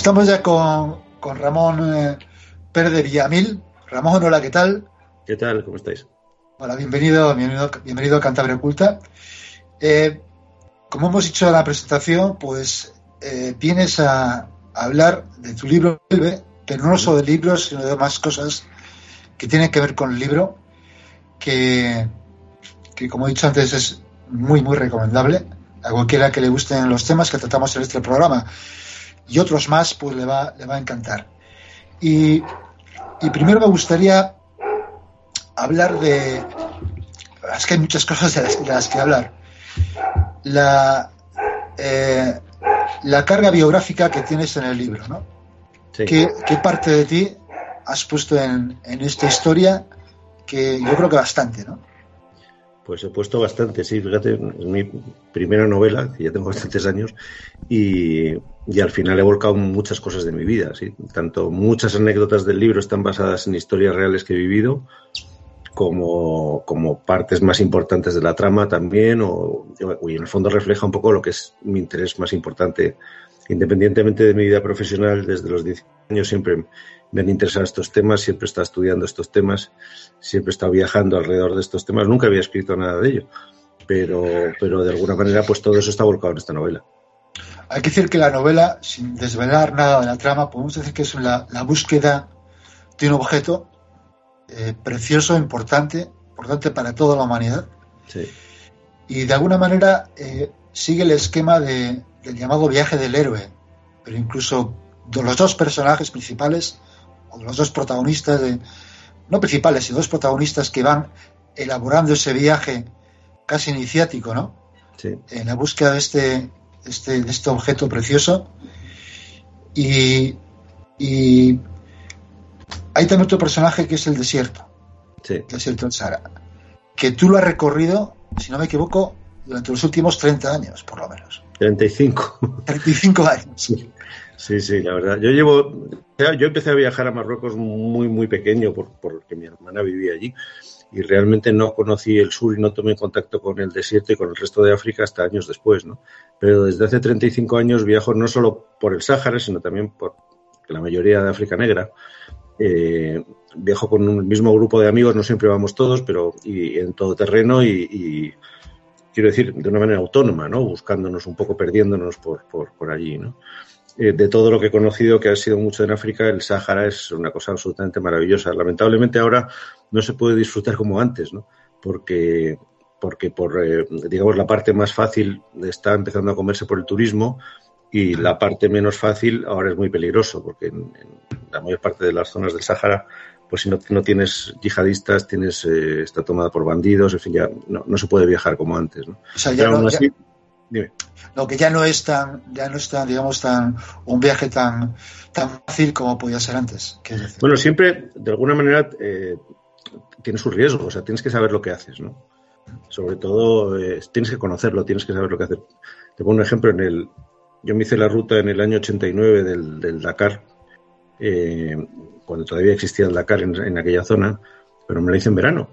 Estamos ya con, con Ramón eh, Pérez de Villamil. Ramón, hola, ¿qué tal? ¿Qué tal? ¿Cómo estáis? Hola, bienvenido, bienvenido, bienvenido a Cantabria Oculta. Eh, como hemos dicho en la presentación, pues eh, vienes a, a hablar de tu libro, pero no solo de libros, sino de más cosas que tienen que ver con el libro, que, que como he dicho antes es muy, muy recomendable a cualquiera que le gusten los temas que tratamos en este programa y otros más, pues le va, le va a encantar. Y, y primero me gustaría hablar de... Es que hay muchas cosas de las, de las que hablar. La, eh, la carga biográfica que tienes en el libro, ¿no? Sí. ¿Qué, qué parte de ti has puesto en, en esta historia? Que yo creo que bastante, ¿no? Pues he puesto bastante, sí, fíjate, es mi primera novela, que ya tengo (laughs) bastantes años, y, y al final he volcado muchas cosas de mi vida, sí. Tanto muchas anécdotas del libro están basadas en historias reales que he vivido, como, como partes más importantes de la trama también, o, y en el fondo refleja un poco lo que es mi interés más importante. Independientemente de mi vida profesional, desde los 10 años siempre me han interesado estos temas, siempre he estado estudiando estos temas, siempre he estado viajando alrededor de estos temas, nunca había escrito nada de ello, pero, pero de alguna manera pues todo eso está volcado en esta novela. Hay que decir que la novela, sin desvelar nada de la trama, podemos decir que es la, la búsqueda de un objeto eh, precioso, importante, importante para toda la humanidad, Sí, y de alguna manera eh, sigue el esquema de- del llamado viaje del héroe, pero incluso los dos personajes principales, los dos protagonistas de, no principales, sino dos protagonistas que van elaborando ese viaje casi iniciático, ¿no? Sí. En la búsqueda de este, este, de este objeto precioso. Y, y hay también otro personaje que es el desierto, Sí. el desierto del Sahara, que tú lo has recorrido, si no me equivoco, durante los últimos 30 años, por lo menos. 35. 35 años. Sí, sí, la verdad. Yo llevo, yo empecé a viajar a Marruecos muy, muy pequeño por- porque mi hermana vivía allí y realmente no conocí el sur y no tomé contacto con el desierto y con el resto de África hasta años después, ¿no? Pero desde hace 35 años viajo no solo por el Sáhara, sino también por la mayoría de África Negra. Eh, viajo con un mismo grupo de amigos, no siempre vamos todos, pero y, en todo terreno y, quiero decir, de una manera autónoma, ¿no? Buscándonos un poco, perdiéndonos por, por allí, ¿no? Eh, de todo lo que he conocido, que ha sido mucho en África, el Sáhara es una cosa absolutamente maravillosa. Lamentablemente ahora no se puede disfrutar como antes, ¿no? Porque, porque por, eh, digamos, la parte más fácil está empezando a comerse por el turismo y la parte menos fácil ahora es muy peligroso, porque en, en la mayor parte de las zonas del Sáhara, pues si no, no tienes yihadistas, tienes, eh, está tomada por bandidos, en fin, ya no, no se puede viajar como antes, ¿no? O sea, no, ya- así, dime. no, que ya no es tan, ya no es tan, digamos, tan, un viaje tan, tan fácil como podía ser antes. Bueno, siempre, de alguna manera, eh, tiene su riesgo, o sea, tienes que saber lo que haces, ¿no? Sobre todo, eh, tienes que conocerlo, tienes que saber lo que hacer. Te pongo un ejemplo, en el, yo me hice la ruta en el año 89 del, del Dakar, eh, cuando todavía existía el Dakar en, en aquella zona, pero me la hice en verano.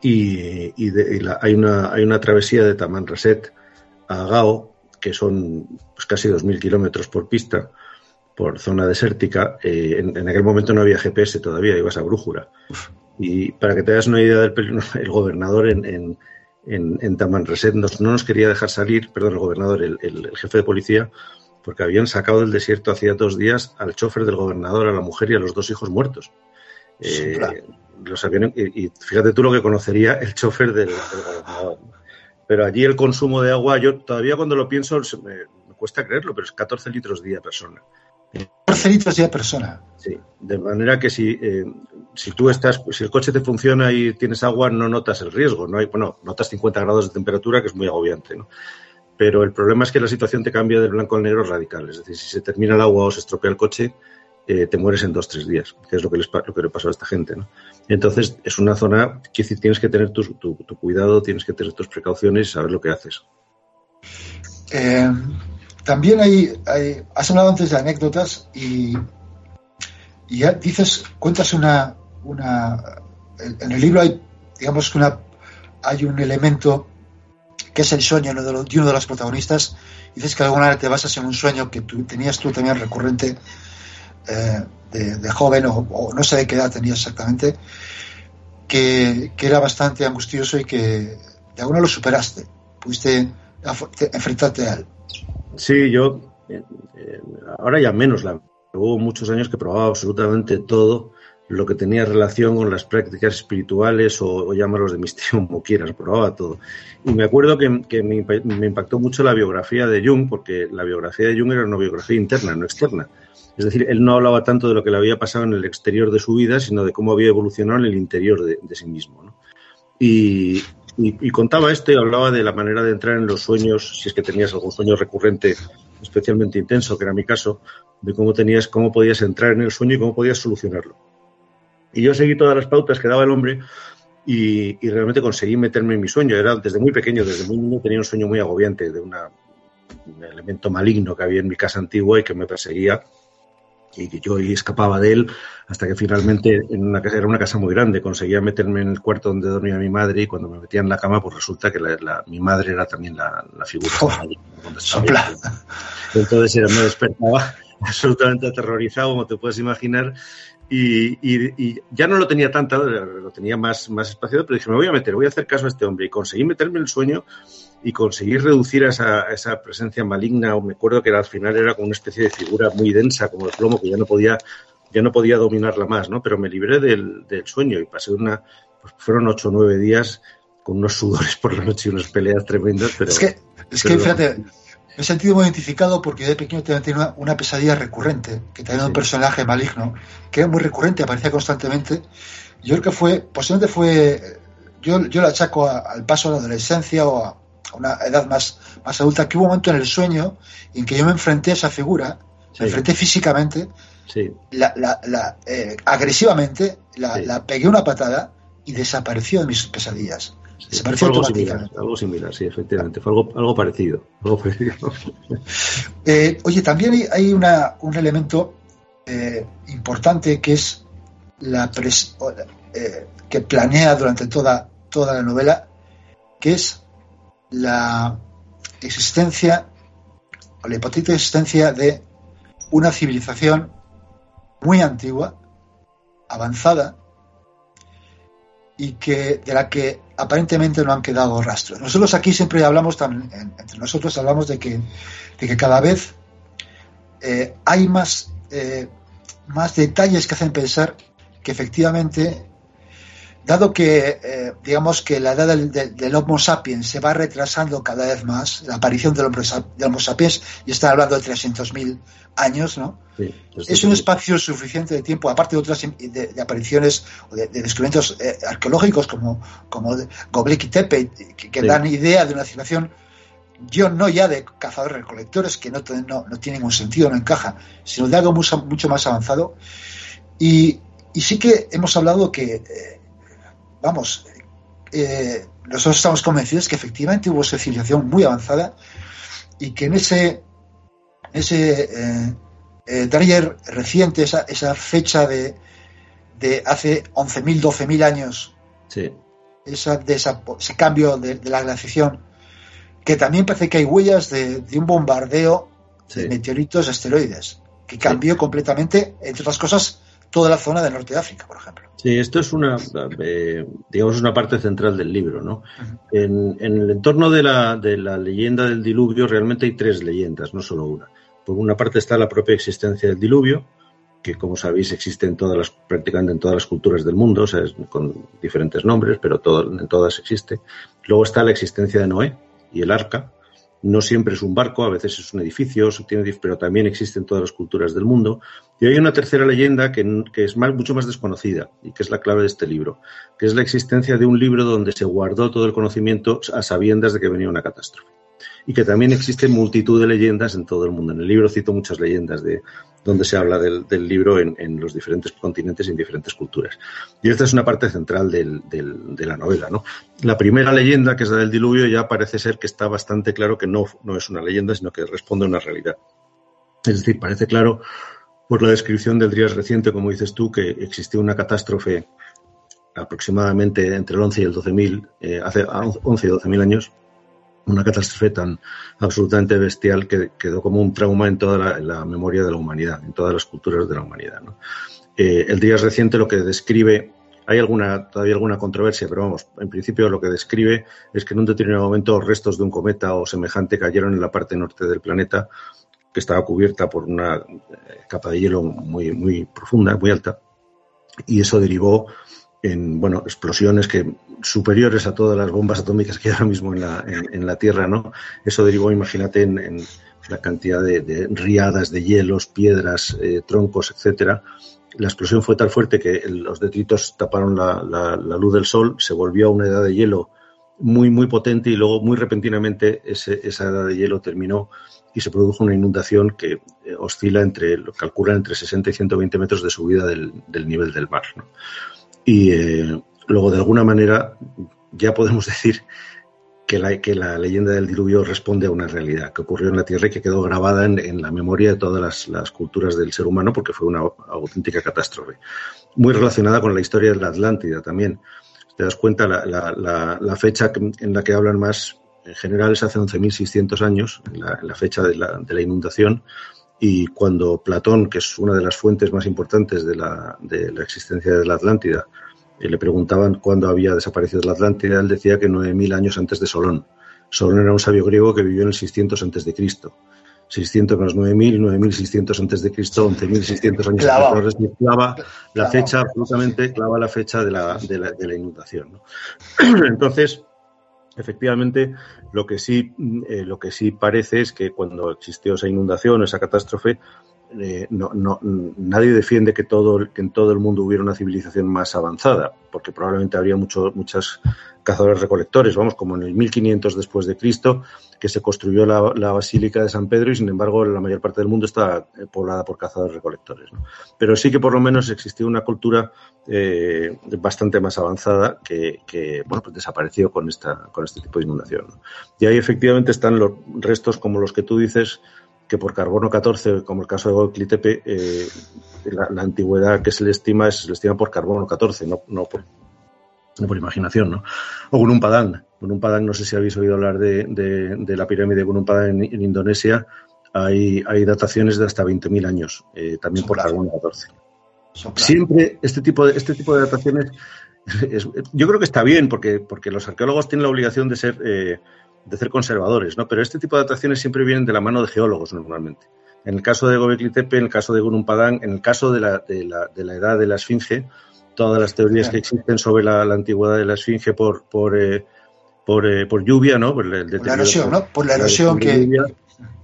Y, y de- y la- hay, una, hay una travesía de Taman Raset a Gao, que son pues, casi 2.000 kilómetros por pista, por zona desértica. Eh, en, en aquel momento no había GPS todavía, ibas a brújula. Y para que te hagas una idea del peligro, (laughs) el gobernador en, en, en, nos- no nos quería dejar salir, perdón, el gobernador, el, el- el jefe de policía, porque habían sacado del desierto hacía dos días al chofer del gobernador, a la mujer y a los dos hijos muertos. Eh, los habían- y, y fíjate tú lo que conocería el chofer del, del gobernador. Pero allí el consumo de agua, yo todavía cuando lo pienso me, me cuesta creerlo, pero es 14 litros día persona. 14 litros de persona. Sí, de manera que si, eh, si tú estás, si el coche te funciona y tienes agua, no notas el riesgo. No hay, bueno, notas 50 grados de temperatura, que es muy agobiante, ¿no? Pero el problema es que la situación te cambia del blanco al negro radical. Es decir, si se termina el agua o se estropea el coche, eh, te mueres en dos tres días, que es lo que, les, lo que le pasó a esta gente, ¿no? Entonces, es una zona que tienes que tener tu, cuidado, tienes que tener tus precauciones y saber lo que haces. Eh, también hay, has hablado antes de anécdotas y, y ya dices, cuentas una, una, en el libro hay, digamos que una, hay un elemento que es el sueño de uno de los protagonistas. Dices que alguna vez te basas en un sueño que tú, tenías tú también recurrente eh, de, de joven o, o no sé de qué edad tenías exactamente, que, que era bastante angustioso y que de alguna lo superaste. Pudiste enfrentarte a él. Sí, yo eh, eh, ahora ya menos. La, hubo muchos años que probaba absolutamente todo lo que tenía relación con las prácticas espirituales o, o llámalos de misticismo (laughs) como quieras, probaba todo. Y me acuerdo que, que me, me impactó mucho la biografía de Jung, porque la biografía de Jung era una biografía interna, no externa. Es decir, él no hablaba tanto de lo que le había pasado en el exterior de su vida, sino de cómo había evolucionado en el interior de, sí mismo. Y, contaba esto y hablaba de la manera de entrar en los sueños, si es que tenías algún sueño recurrente especialmente intenso, que era mi caso, de cómo tenías, cómo podías entrar en el sueño y cómo podías solucionarlo. Y yo seguí todas las pautas que daba el hombre y, realmente conseguí meterme en mi sueño. Era desde muy pequeño, desde muy niño tenía un sueño muy agobiante de un elemento maligno que había en mi casa antigua y que me perseguía y yo escapaba de él hasta que finalmente en una casa era una casa muy grande conseguía meterme en el cuarto donde dormía mi madre y cuando me metía en la cama pues resulta que la- la- mi madre era también la, la figura Oh, Sopla. entonces era, me despertaba (laughs) absolutamente aterrorizado, como te puedes imaginar, y, y- y ya no lo tenía tanto, lo tenía más, más espaciado, pero dije, me voy a meter, voy a hacer caso a este hombre. Y conseguí meterme en el sueño y conseguí reducir a esa, a esa presencia maligna, o me acuerdo que al final era como una especie de figura muy densa, como el plomo, que ya no podía, ya no podía dominarla más, ¿no? Pero me libré del, del sueño y pasé una, pues fueron ocho o nueve días con unos sudores por la noche y unas peleas tremendas, pero... Es que, es que fíjate, Me he sentido muy identificado porque yo de pequeño tenía una, una pesadilla recurrente, que tenía un personaje maligno, que era muy recurrente, aparecía constantemente. Yo creo que fue, posiblemente fue, yo, yo lo achaco a- al paso de la adolescencia o a, a una edad más, más adulta, que hubo un momento en el sueño en que yo me enfrenté a esa figura, Sí. me enfrenté físicamente, Sí, la, la- la, eh, agresivamente, la, Sí. la pegué una patada y desapareció de mis pesadillas. Desapareció algo automáticamente. similar, algo similar, sí, efectivamente. Fue algo, algo parecido. Algo parecido. (laughs) Eh, oye, también hay, una, un elemento eh, importante que es la pres- que planea durante toda, toda la novela, que es la existencia o la hipotética existencia de una civilización muy antigua, avanzada, y que de la que aparentemente no han quedado rastros. Nosotros aquí siempre hablamos, tam- en- entre nosotros hablamos de que, de que cada vez eh, hay más, eh, más detalles que hacen pensar que efectivamente, dado que eh, digamos que la edad del, del- del Homo sapiens se va retrasando cada vez más, la aparición del Homo, sa- del Homo sapiens, y están hablando de 300.000 años, ¿no? Sí, pues es sí, un sí. espacio suficiente de tiempo, aparte de otras de, de apariciones o de, de descubrimientos eh, arqueológicos como, como de Göbekli Tepe, que, dan idea de una civilización, yo no ya de cazadores-recolectores, que no, no, no tiene ningún sentido, no encaja, sino de algo mucho, mucho más avanzado. Y, y sí que hemos hablado que, eh, vamos, eh, nosotros estamos convencidos que efectivamente hubo esa civilización muy avanzada y que en ese, ese eh, eh, Dreyer reciente, esa, esa fecha de, de hace 11.000, 12.000 años, Sí, esa, de esa- ese cambio de, de la glaciación, que también parece que hay huellas de, de un bombardeo de meteoritos asteroides, que cambió completamente, entre otras cosas, toda la zona del norte de África, por ejemplo. Sí, esto es una, eh, digamos, una parte central del libro, ¿no? En, en el entorno de la, de la leyenda del diluvio realmente hay tres leyendas, no solo una. Por una parte está la propia existencia del diluvio, que como sabéis existe en todas las, prácticamente en todas las culturas del mundo, o sea, es con diferentes nombres, pero todo, en todas existe. Luego está la existencia de Noé y el arca. No siempre es un barco, a veces es un edificio, pero también existe en todas las culturas del mundo. Y hay una tercera leyenda que, que es mucho más desconocida y que es la clave de este libro, que es la existencia de un libro donde se guardó todo el conocimiento a sabiendas de que venía una catástrofe. Y que también existe multitud de leyendas en todo el mundo. En el libro cito muchas leyendas de donde se habla del, libro en, los diferentes continentes y en diferentes culturas. Y esta es una parte central del- de la novela. ¿no? La primera leyenda, que es la del diluvio, ya parece ser que está bastante claro que no, no es una leyenda, sino que responde a una realidad. Es decir, parece claro por la descripción del Drías reciente, como dices tú, que existió una catástrofe aproximadamente entre el 11 y el 12.000, eh, hace 11 y 12.000 años, una catástrofe tan absolutamente bestial que quedó como un trauma en toda la, la memoria de la humanidad, en todas las culturas de la humanidad. Eh, el Drías reciente lo que describe, hay alguna, todavía alguna controversia, pero vamos, en principio lo que describe es que en un determinado momento restos de un cometa o semejante cayeron en la parte norte del planeta, que estaba cubierta por una eh, capa de hielo muy, muy profunda, muy alta, y eso derivó en bueno explosiones que superiores a todas las bombas atómicas que hay ahora mismo en la, en, la Tierra, ¿no? Eso derivó, imagínate, en, en la cantidad de, riadas de hielos, piedras, eh, troncos, etcétera. La explosión fue tan fuerte que los detritos taparon la, la, luz del sol, se volvió a una edad de hielo muy, muy potente y luego muy repentinamente esa edad de hielo terminó y se produjo una inundación que eh, oscila entre, calculan entre 60 y 120 metros de subida del, del nivel del mar. ¿no? Y eh, luego, de alguna manera, ya podemos (laughs) decir que la, que la, leyenda del diluvio responde a una realidad que ocurrió en la Tierra y que quedó grabada en, en la memoria de todas las, las, culturas del ser humano porque fue una auténtica catástrofe. Muy relacionada con la historia de la Atlántida también. Te das cuenta, la, la, fecha en la que hablan más en general es hace 11.600 años, en la, en la fecha de la, de la, inundación, y cuando Platón, que es una de las fuentes más importantes de la, de la existencia de la Atlántida, eh, le preguntaban cuándo había desaparecido la Atlántida, él decía que 9.000 años antes de Solón. Solón era un sabio griego que vivió en el 600 antes de Cristo. 600 más 9.000, 9.600 antes de Cristo, 11.600 años Clava. antes de clava la fecha, absolutamente clava la fecha de la, de la, de la inundación. ¿no? (clears throat) Entonces, Efectivamente, lo que sí, eh, lo que sí parece es que cuando existió esa inundación, esa catástrofe, eh, no, no, nadie defiende que, todo, que en todo el mundo hubiera una civilización más avanzada, porque probablemente habría mucho, muchas cazadores recolectores, vamos, como en el 1500 después de Cristo, que se construyó la, la, Basílica de San Pedro y sin embargo la mayor parte del mundo está eh, poblada por cazadores recolectores. Pero sí que por lo menos existió una cultura eh, bastante más avanzada que, bueno, pues desapareció con, esta, con este tipo de inundación. Y ahí efectivamente están los restos como los que tú dices, que por carbono 14, como el caso de Gobekli Tepe, eh, la, la, antigüedad que se le estima es, se le estima por carbono 14, no, no por no por imaginación, ¿no? O Gunung Padang, no sé si habéis oído hablar de, de, de la pirámide de Gunung Padang en, en Indonesia. Hay, hay, dataciones de hasta 20.000 años, eh, también por carbono 14. Siempre este tipo de, este tipo de dataciones, (laughs) es, yo creo que está bien, porque, porque los arqueólogos tienen la obligación de ser, eh, de ser conservadores, ¿no? Pero este tipo de dataciones siempre vienen de la mano de geólogos normalmente. En el caso de Gobekli Tepe, en el caso de Gunung Padang, en el caso de la, de la, de la edad de la Esfinge, todas las teorías que existen sobre la, la antigüedad de la esfinge por por, eh, por, eh, por, lluvia, ¿no? Por, el por la erosión, ¿no? Por la erosión que lluvia,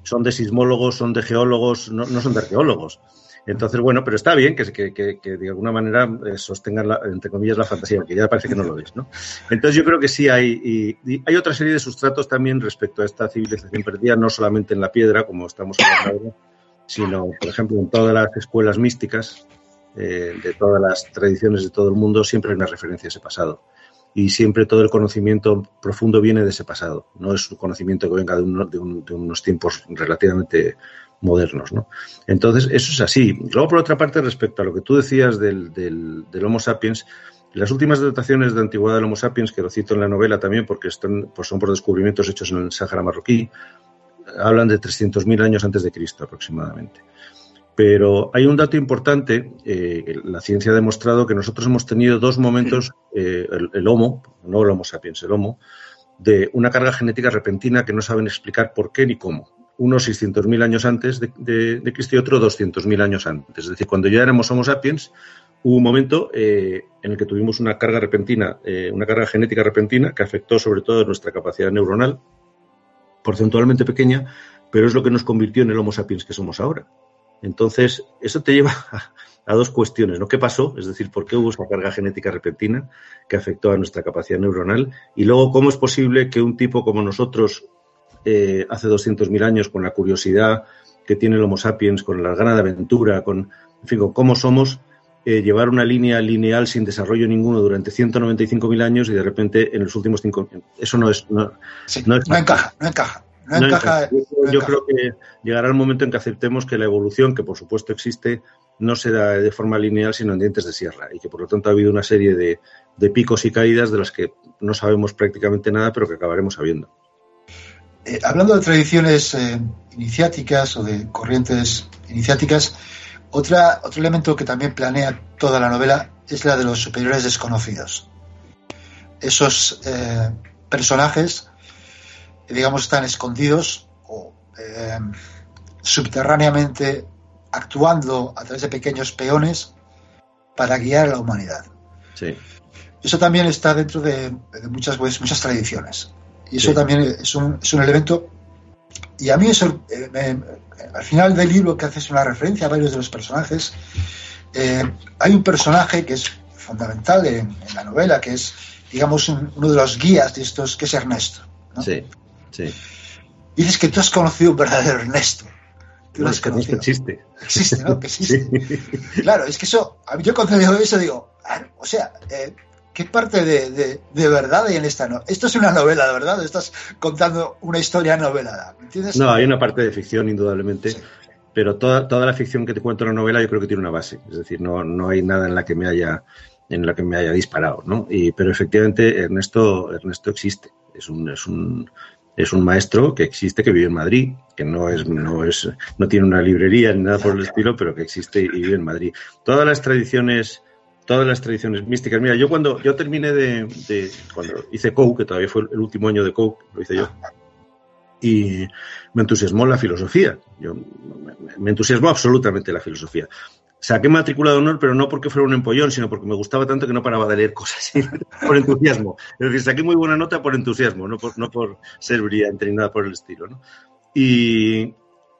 son de sismólogos, son de geólogos, no, no, son de arqueólogos. Entonces, bueno, pero está bien que, que, de alguna manera eh, sostengan, la, entre comillas, la fantasía, que ya parece que no lo es, ¿no? Entonces, yo creo que sí hay, y hay otra serie de sustratos también respecto a esta civilización perdida, no solamente en la piedra, como estamos hablando ahora, sino, por ejemplo, en todas las escuelas místicas, eh, de todas las tradiciones de todo el mundo, siempre hay una referencia a ese pasado. Y siempre todo el conocimiento profundo viene de ese pasado. No es un conocimiento que venga de, un, de, un, de unos tiempos relativamente modernos. ¿no? Entonces, eso es así. Luego, por otra parte, respecto a lo que tú decías del, del, del Homo sapiens, las últimas dataciones de antigüedad del Homo sapiens, que lo cito en la novela también porque están, pues son por descubrimientos hechos en el Sáhara marroquí, hablan de 300.000 años antes de Cristo aproximadamente. Pero hay un dato importante, eh, la ciencia ha demostrado que nosotros hemos tenido dos momentos, eh, el, el, Homo, no el Homo sapiens, el Homo, de una carga genética repentina que no saben explicar por qué ni cómo. Uno 600.000 años antes de, Cristo y otro 200.000 años antes. Es decir, cuando ya éramos Homo sapiens, hubo un momento eh, en el que tuvimos una carga repentina, eh, una carga genética repentina que afectó sobre todo nuestra capacidad neuronal, porcentualmente pequeña, pero es lo que nos convirtió en el Homo sapiens que somos ahora. Entonces, eso te lleva a, a, dos cuestiones, ¿no? ¿Qué pasó? Es decir, ¿por qué hubo esa carga genética repentina que afectó a nuestra capacidad neuronal? Y luego, ¿cómo es posible que un tipo como nosotros, eh, hace 200.000 años, con la curiosidad que tiene el Homo sapiens, con ganas de aventura, con, en fin, con cómo somos, eh, llevar una línea lineal sin desarrollo ninguno durante 195.000 años y de repente en los últimos cinco... Eso no es... No, sí, no, es, no encaja, no encaja. No, no encaja, yo, yo creo que llegará el momento en que aceptemos que la evolución, que por supuesto existe, no se da de forma lineal, sino en dientes de sierra, y que por lo tanto ha habido una serie de, de picos y caídas de las que no sabemos prácticamente nada, pero que acabaremos sabiendo. Eh, hablando de tradiciones eh, iniciáticas o de corrientes iniciáticas, otra, otro elemento que también planea toda la novela es la de los superiores desconocidos. Esos eh, personajes digamos, están escondidos o eh, subterráneamente actuando a través de pequeños peones para guiar a la humanidad. Sí. Eso también está dentro de, de muchas, pues, muchas tradiciones. Y eso sí. también es un, es un, elemento. Y a mí eso, eh, me, al final del libro que haces una referencia a varios de los personajes, eh, hay un personaje que es fundamental en, en, la novela, que es, digamos, un, uno de los guías de estos, que es Ernesto. ¿no? Sí. Sí. Dices que tú has conocido un verdadero Ernesto. Tú no, Ernesto existe. Existe, ¿no? Que (laughs) existe. Sí. Claro, es que eso, yo cuando leo eso digo, ah, o sea, eh, ¿qué parte de, de, de, verdad hay en esta novela? Esto es una novela, de verdad, estás contando una historia novelada. No, hay una parte de ficción, indudablemente. Sí. Pero toda, toda la ficción que te cuento en la novela yo creo que tiene una base. Es decir, no, no hay nada en la que me haya en la que me haya disparado, ¿no? Y, pero efectivamente Ernesto, Ernesto existe. Es un, es un, es un maestro que existe, que vive en Madrid, que no es, no es, no tiene una librería ni nada por el estilo, pero que existe y vive en Madrid. Todas las tradiciones, todas las tradiciones místicas. Mira, yo cuando yo terminé de, de cuando hice Coke, que todavía fue el último año de Coke, lo hice yo, y me entusiasmó la filosofía. Yo, me entusiasmó absolutamente la filosofía. saqué matrícula de honor, pero no porque fuera un empollón, sino porque me gustaba tanto que no paraba de leer cosas (laughs) por entusiasmo. Es decir, saqué muy buena nota por entusiasmo, no por, no por ser brillante ni nada por el estilo. ¿no? Y,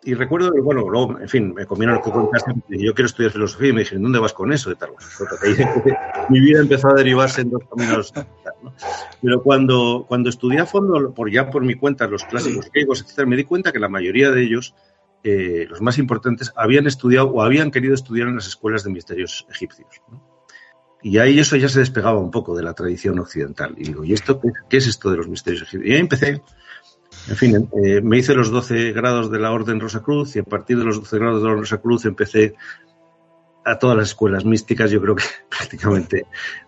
y recuerdo bueno, luego, en fin, me comieron el coco en casa y yo quiero estudiar filosofía y me dijeron, ¿dónde vas con eso? De tal. (laughs) Mi vida empezó a derivarse en dos caminos. ¿no? Pero cuando, cuando estudié a fondo, por ya por mi cuenta, los clásicos griegos, etcétera, me di cuenta que la mayoría de ellos, eh, los más importantes, habían estudiado o habían querido estudiar en las escuelas de misterios egipcios. ¿no? Y ahí eso ya se despegaba un poco de la tradición occidental. Y digo, ¿y esto qué, qué es esto de los misterios egipcios? Y ahí empecé en fin, eh, me hice los 12 grados de la Orden Rosacruz y a partir de los 12 grados de la Orden Rosacruz empecé a todas las escuelas místicas. Yo creo que (laughs) prácticamente,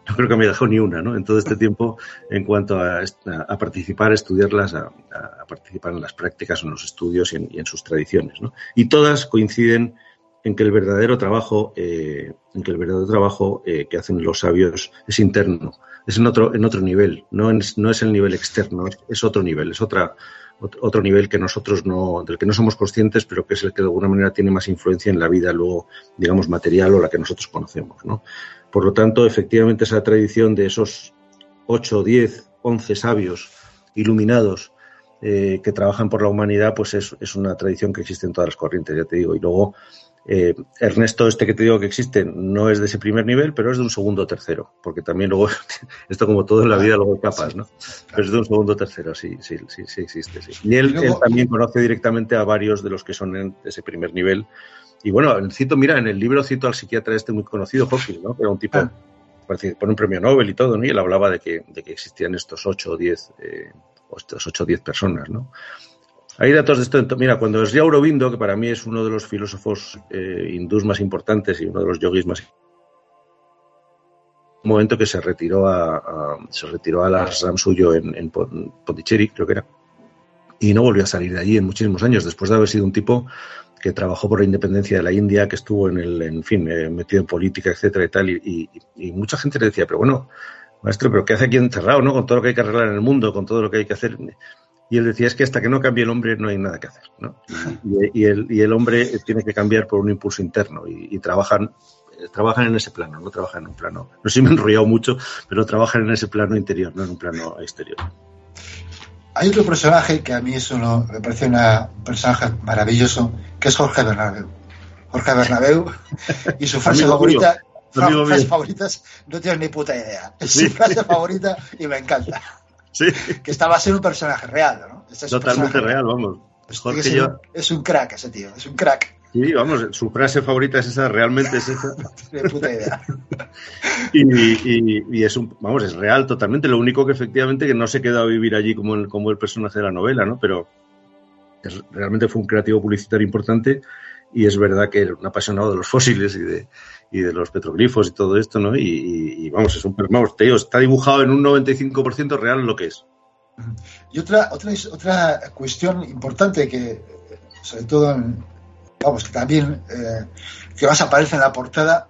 no creo que me dejado ni una, ¿no? En todo este tiempo, en cuanto a, a participar, a estudiarlas, a, a, participar en las prácticas, en los estudios y en, en sus tradiciones, ¿no? Y todas coinciden en que el verdadero trabajo, eh, en que el verdadero trabajo eh, que hacen los sabios es interno, es en otro, en otro nivel, no es, no es el nivel externo, es otro nivel, es otra, otro nivel que nosotros no, del que no somos conscientes, pero que es el que de alguna manera tiene más influencia en la vida luego, digamos, material o la que nosotros conocemos, ¿no? Por lo tanto, efectivamente, esa tradición de esos 8, 10, 11 sabios iluminados eh, que trabajan por la humanidad, pues es, es, una tradición que existe en todas las corrientes, ya te digo. Y luego, eh, Ernesto, este que te digo que existe, no es de ese primer nivel, pero es de un segundo o tercero, porque también luego, (laughs) esto como todo en la vida, luego capas, ¿no? Pero es de un segundo o tercero, sí, sí, sí, sí existe, sí. Y él, él también conoce directamente a varios de los que son en ese primer nivel. Y bueno, cito, mira, en el libro cito al psiquiatra este muy conocido, Hawking, ¿no? Que era un tipo, ah. parece, por un premio Nobel y todo, ¿no? Y él hablaba de que, de que existían estos ocho o diez, eh, estos ocho o diez personas, ¿no? Hay datos de esto. Mira, cuando Sri Aurobindo, que para mí es uno de los filósofos eh, hindús más importantes y uno de los yogis más un momento que se retiró a, a se retiró suyo en, Pondicherry, creo que era, y no volvió a salir de allí en muchísimos años, después de haber sido un tipo que trabajó por la independencia de la India, que estuvo en el, en fin, eh, metido en política, etcétera y tal, y, y, y, mucha gente le decía, pero bueno, maestro, pero ¿qué hace aquí encerrado, no? Con todo lo que hay que arreglar en el mundo, con todo lo que hay que hacer. Y él decía, es que hasta que no cambie el hombre no hay nada que hacer. ¿no? Y, y, el, y el hombre tiene que cambiar por un impulso interno y, y trabajan trabajan en ese plano, no trabajan en un plano. No sé si me he enrollado mucho, pero trabajan en ese plano interior, no en un plano exterior. Hay otro personaje que a mí es uno, me parece una, un personaje maravilloso, que es Jorge Bernabeu. Jorge Bernabeu y su (laughs) frase favorita, fra, frases favoritas, no tienes ni puta idea. Es su frase favorita y me encanta. Sí. (laughs) Que esta va a ser un personaje real, ¿no? Este es Totalmente real, vamos. Es, yo... un, es un crack ese tío, es un crack. Sí, vamos, su frase favorita es esa, realmente es esa. (laughs) No puta idea. (laughs) y, y, y, es un, vamos, es real totalmente. Lo único que efectivamente que no se quedó a vivir allí como el, como el personaje de la novela, ¿no? Pero es, realmente fue un creativo publicitario importante y es verdad que era un apasionado de los fósiles y de, y de los petroglifos y todo esto, ¿no? Y, y vamos, es un vamos, te digo, está dibujado en un 95% real lo que es. Y otra, otra, otra cuestión importante que, sobre todo en, vamos, que también eh, que más aparece en la portada,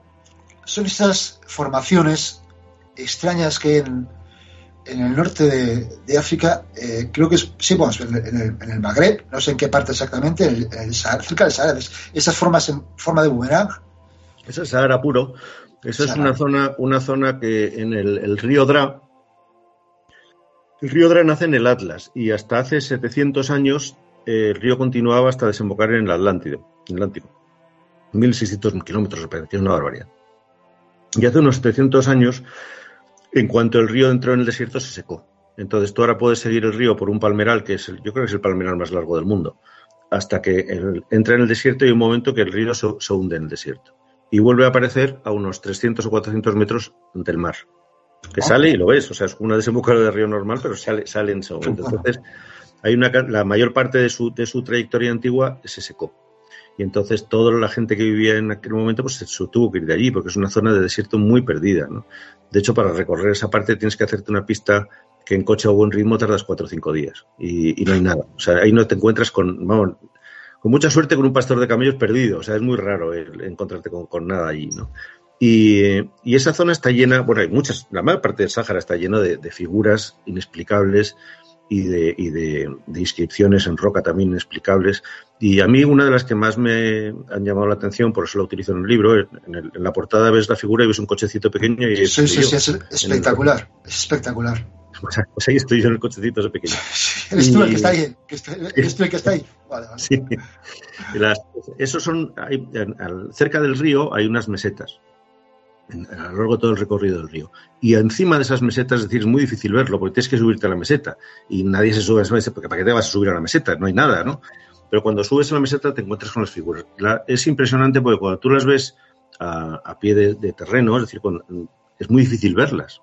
son esas formaciones extrañas que en, en el norte de, de África, eh, creo que es, sí, bueno, en el, en el, Magreb, no sé en qué parte exactamente, en el, en el Sahara, cerca del Sahara, esas formas en forma de boomerang. Eso es Sahara puro. Sahara. es una zona, una zona que en el, el río Dra, el río Dra nace en el Atlas y hasta hace 700 años eh, el río continuaba hasta desembocar en el Atlántico. Atlántico. 1.600 kilómetros, que es una barbaridad. Y hace unos 700 años, en cuanto el río entró en el desierto, se secó. Entonces tú ahora puedes seguir el río por un palmeral, que es el, yo creo que es el palmeral más largo del mundo, hasta que el, entra en el desierto y hay un momento que el río se, se, hunde en el desierto. Y vuelve a aparecer a unos 300 o 400 metros del mar. Que sale y lo ves, o sea, es una desembocadura de río normal, pero sale, sale en ese momento. Entonces, hay una, la mayor parte de su, de su trayectoria antigua se secó y entonces toda la gente que vivía en aquel momento pues se tuvo que ir de allí porque es una zona de desierto muy perdida. ¿no? De hecho, para recorrer esa parte tienes que hacerte una pista que en coche a buen ritmo tardas cuatro o cinco días y, no hay nada. O sea, ahí no te encuentras con, vamos, con mucha suerte con un pastor de camellos perdido. O sea, es muy raro encontrarte con, con, nada allí, ¿no? Y, y, esa zona está llena, bueno, hay muchas, la mayor parte del Sáhara está lleno de, figuras inexplicables y, de, y de, inscripciones en roca también inexplicables Y a mí una de las que más me han llamado la atención, por eso la utilizo en el libro, en, el- en la portada ves la figura y ves un cochecito pequeño y Sí, sí, sí, es espectacular. Es espectacular. (laughs) Pues, pues ahí estoy yo en el cochecito ese pequeño. (laughs) Eres tú el que está ahí. que estoy- Eres tú el que está ahí. Vale, vale. Sí. Las- esos son, hay- cerca del río hay unas mesetas, a lo largo de todo el recorrido del río. Y encima de esas mesetas, es decir, es muy difícil verlo, porque tienes que subirte a la meseta. Y nadie se sube a esa meseta, porque ¿para qué te vas a subir a la meseta? No hay nada, ¿no? Pero cuando subes a la meseta te encuentras con las figuras. La- es impresionante porque cuando tú las ves a, a pie de, de terreno, es decir, cuando- es muy difícil verlas.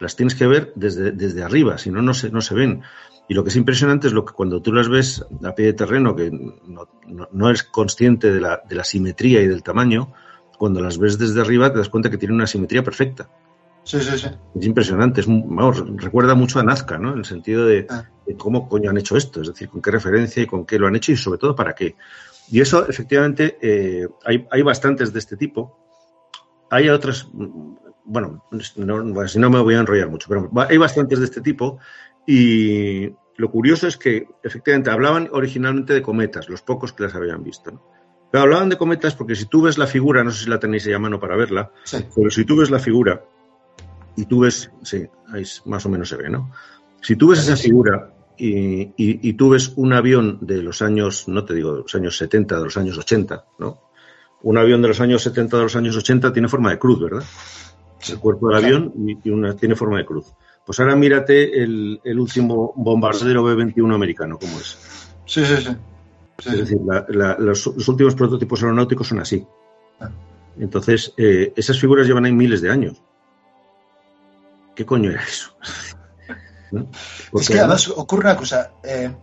Las tienes que ver desde, desde arriba, si no, no se, no se ven. Y lo que es impresionante es lo que cuando tú las ves a pie de terreno, que no, no- no eres consciente de la, de la simetría y del tamaño, cuando las ves desde arriba te das cuenta que tienen una simetría perfecta. Sí, sí, sí. Es impresionante, es, un- vamos, recuerda mucho a Nazca, ¿no? En el sentido de, Ah. De cómo coño han hecho esto, es decir, con qué referencia y con qué lo han hecho y sobre todo para qué. Y eso, efectivamente, eh, hay, hay bastantes de este tipo. Hay otras, mm, bueno, no, bueno, si no me voy a enrollar mucho, pero hay bastantes de este tipo y lo curioso es que, efectivamente, hablaban originalmente de cometas, los pocos que las habían visto, ¿no? Pero hablaban de cometas porque si tú ves la figura, no sé si la tenéis ahí a mano para verla, Sí. pero si tú ves la figura y tú ves, sí, ahí más o menos se ve, ¿no? Si tú ves esa figura y, y- y tú ves un avión de los años, no te digo de los años 70, de los años 80, ¿no? Un avión de los años 70, de los años 80 tiene forma de cruz, ¿verdad? El cuerpo del avión y, una, tiene forma de cruz. Pues ahora mírate el, el último bombardero B-21 americano, ¿cómo es? Sí, sí, sí. Sí, Es decir, la- la- los, los últimos prototipos aeronáuticos son así. Ah. Entonces, eh, esas figuras llevan ahí miles de años. ¿Qué coño era eso? ¿No? Es que además ocurre una cosa. eh,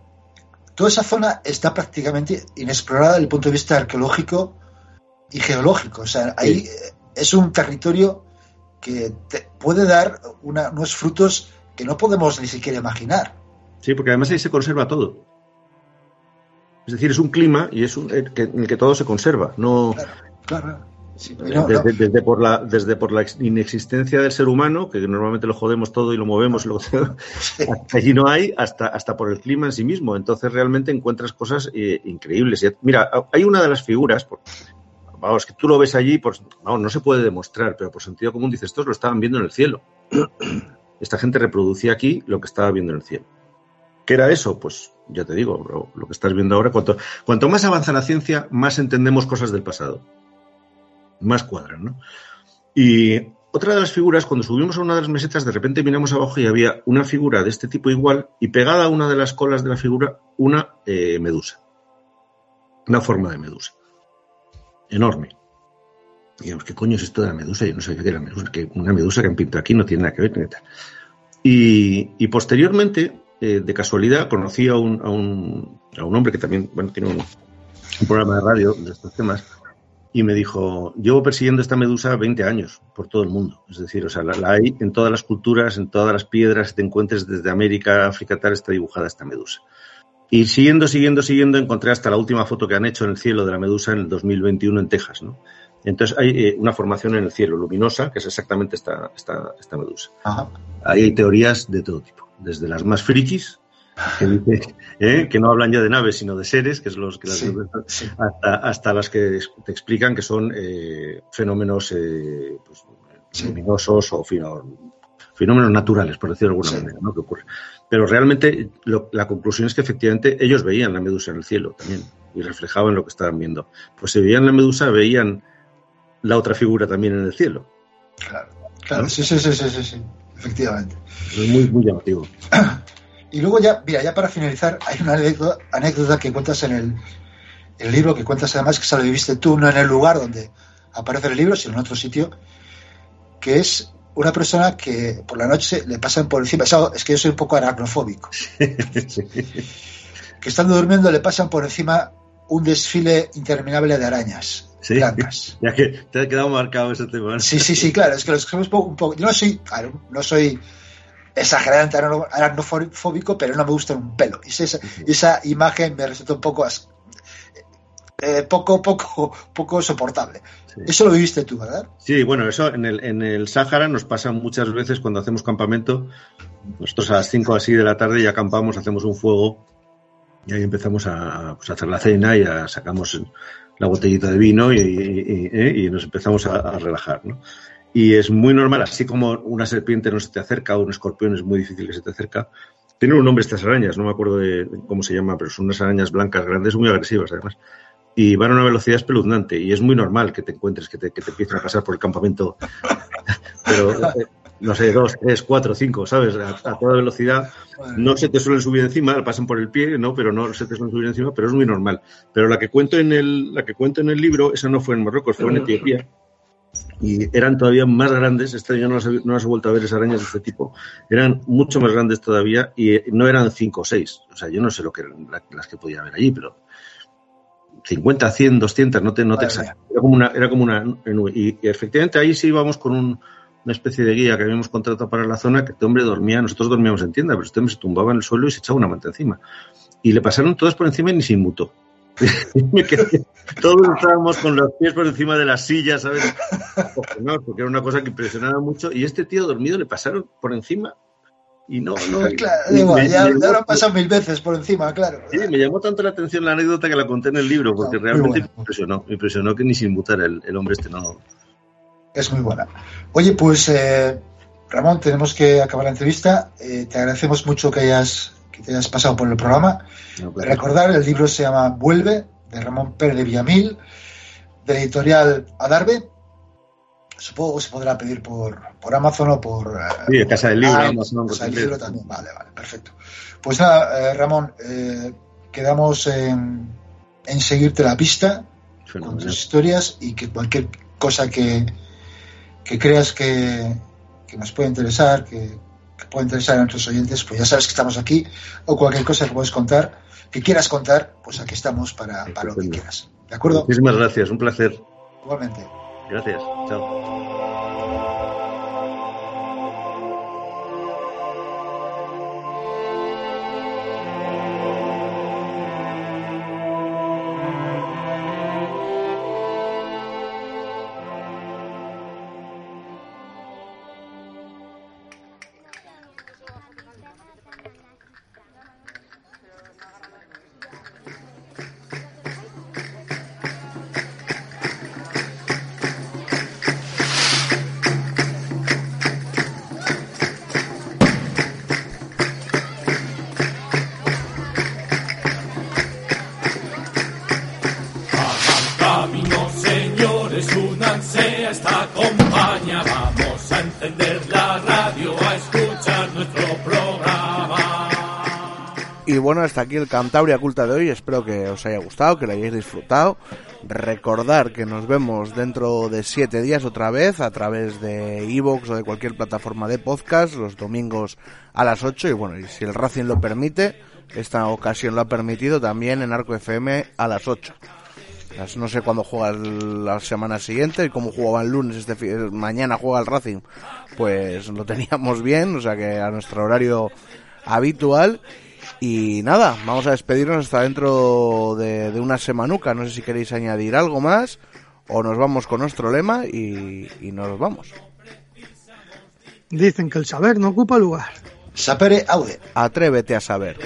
toda esa zona está prácticamente inexplorada desde el punto de vista arqueológico y geológico. O sea, ahí eh, es un territorio que te puede dar una- unos frutos que no podemos ni siquiera imaginar. Sí, porque además ahí se conserva todo. Es decir, es un clima y es un, eh, en el que todo se conserva. No, Claro. Sí, no, no. desde, por la, desde por la ex- inexistencia del ser humano, que normalmente lo jodemos todo y lo movemos, (laughs) allí no hay, hasta, hasta por el clima en sí mismo. Entonces realmente encuentras cosas eh, increíbles. Y, mira, hay una de las figuras, por- vamos, que tú lo ves allí, por, vamos, no se puede demostrar, pero por sentido común dices, estos lo estaban viendo en el cielo. (clears throat) Esta gente reproducía aquí lo que estaba viendo en el cielo. ¿Qué era eso? Pues ya te digo, lo, lo que estás viendo ahora, cuanto, cuanto más avanza la ciencia, más entendemos cosas del pasado. Más cuadran, ¿no? Y otra de las figuras, cuando subimos a una de las mesetas, de repente miramos abajo y había una figura de este tipo igual y pegada a una de las colas de la figura una eh, medusa. Una forma de medusa. Enorme. Digamos, ¿qué coño es esto de la medusa? Yo no sabía que era medusa, que una medusa que han pintado aquí no tiene nada que ver. ni tal. Y, y posteriormente, eh, de casualidad, conocí a un, a, un, a un hombre que también bueno, tiene un, un programa de radio de estos temas y me dijo, llevo persiguiendo esta medusa 20 años por todo el mundo. Es decir, o sea, la, la hay en todas las culturas, en todas las piedras te encuentres desde América, África, tal, está dibujada esta medusa. Y siguiendo, siguiendo, siguiendo, encontré hasta la última foto que han hecho en el cielo de la medusa en el 2021 en Texas, ¿no? Entonces hay eh, una formación en el cielo luminosa, que es exactamente esta, esta, esta medusa. Ajá. Ahí hay teorías de todo tipo, desde las más frikis, que, dice, ¿eh? que no hablan ya de naves, sino de seres, que es los que las Sí, sí. hasta, hasta las que te explican que son eh, fenómenos eh, pues, Sí. luminosos o fino- fenómenos naturales, por decirlo de alguna manera, ¿no? que ocurre. Pero realmente lo- la conclusión es que efectivamente ellos veían la medusa en el cielo también y reflejaban lo que estaban viendo. Pues si veían la medusa, veían la otra figura también en el cielo. Claro, claro, sí, sí, sí, sí, sí, sí, efectivamente. Es muy, muy llamativo. (coughs) Y luego ya, mira, ya para finalizar, hay una anécdota, anécdota que cuentas en el, el libro, que cuentas además que se lo viviste tú, no en el lugar donde aparece el libro, sino en otro sitio, que es una persona que por la noche le pasan por encima, es que yo soy un poco aracnofóbico, (laughs) que estando durmiendo le pasan por encima un desfile interminable de arañas Sí. blancas. (laughs) Ya que te ha quedado marcado ese tema. ¿no? Sí, sí, sí, claro, es que los somos un poco, un poco- yo no soy, claro, no soy exageradamente aracnofóbico, pero no me gusta un pelo. Y esa, esa imagen me resulta un poco as- eh, poco, poco, poco soportable. Sí. Eso lo viviste tú, ¿verdad? Sí, bueno, eso en el, en el Sáhara nos pasa muchas veces cuando hacemos campamento. Nosotros a las 5 así de la tarde ya acampamos, hacemos un fuego Y ahí empezamos a, pues, a hacer la cena y a, sacamos la botellita de vino y, y- y- y nos empezamos a, a relajar, ¿no? Y es muy normal, así como una serpiente no se te acerca o un escorpión es muy difícil que se te acerca. Tienen un nombre estas arañas, no me acuerdo de cómo se llama, pero son unas arañas blancas grandes, muy agresivas además. Y van a una velocidad espeluznante y es muy normal que te encuentres, que te, que te empiecen a pasar por el campamento. (laughs) Pero, no sé, dos, tres, cuatro, cinco, ¿sabes? A, a toda velocidad. No se te suelen subir encima, pasan por el pie, no, pero no se te suelen subir encima, pero es muy normal. Pero la que cuento en el, la que cuento en el libro, esa no fue en Marruecos, fue en Etiopía. Y eran todavía más grandes, este ya no las, no las he vuelto a ver esas arañas de este tipo, eran mucho más grandes todavía y eh, no eran cinco o seis. O sea, yo no sé lo que eran la- las que podía haber allí, pero 50, 100, 200, no te, no te. Era como una, era como una nube. Y, y efectivamente ahí sí íbamos con un- una especie de guía que habíamos contratado para la zona, que este hombre dormía, nosotros dormíamos en tienda, pero este hombre se tumbaba en el suelo y se echaba una manta encima. Y le pasaron todas por encima y ni se inmutó. Todos estábamos con los pies por encima de las sillas, ¿sabes? No, porque era una cosa que impresionaba mucho. Y este tío dormido le pasaron por encima y no, no. Claro, y igual, me- ya, me ya llamó- lo han pasado mil veces por encima, claro. Sí, me llamó tanto la atención la anécdota que la conté en el libro, porque realmente me impresionó. Me impresionó que ni se inmutara el, el hombre este, no. Es muy buena. Oye, pues eh, Ramón, tenemos que acabar la entrevista. Eh, te agradecemos mucho que hayas que te hayas pasado por el programa. no, pues, Recordar, el libro se llama Vuelve, de Ramón Pérez de Villamil, de la editorial Adarve. Supongo que se podrá pedir por, por Amazon o por... eh, Sí, Casa del Libro, Ah, Amazon, Casa del Libro también. Vale, vale, perfecto. Pues nada, eh, Ramón, eh, quedamos en, en seguirte la pista con tus historias y que cualquier cosa que, que creas que, que nos puede interesar, que, que puede interesar a nuestros oyentes, pues ya sabes que estamos aquí, o cualquier cosa que puedes contar, que quieras contar, pues aquí estamos para, para lo que quieras. ¿De acuerdo? Muchísimas gracias, un placer. Igualmente. Gracias. Chao. Y bueno, hasta aquí el Cantabria Culta de hoy. Espero que os haya gustado, que lo hayáis disfrutado. Recordar que nos vemos dentro de siete días otra vez a través de Evox o de cualquier plataforma de podcast los domingos a las 8. Y bueno, y si el Racing lo permite, esta ocasión lo ha permitido también en Arco FM a las 8. Las- No sé cuándo juega la semana siguiente y como jugaba el lunes, este mañana juega el Racing, pues lo teníamos bien, o sea que a nuestro horario habitual. Y nada, vamos a despedirnos hasta dentro de, de una semanuca. No sé si queréis añadir algo más o nos vamos con nuestro lema y, y nos vamos. Dicen que el saber no ocupa lugar. Sapere Aude. Atrévete a saber.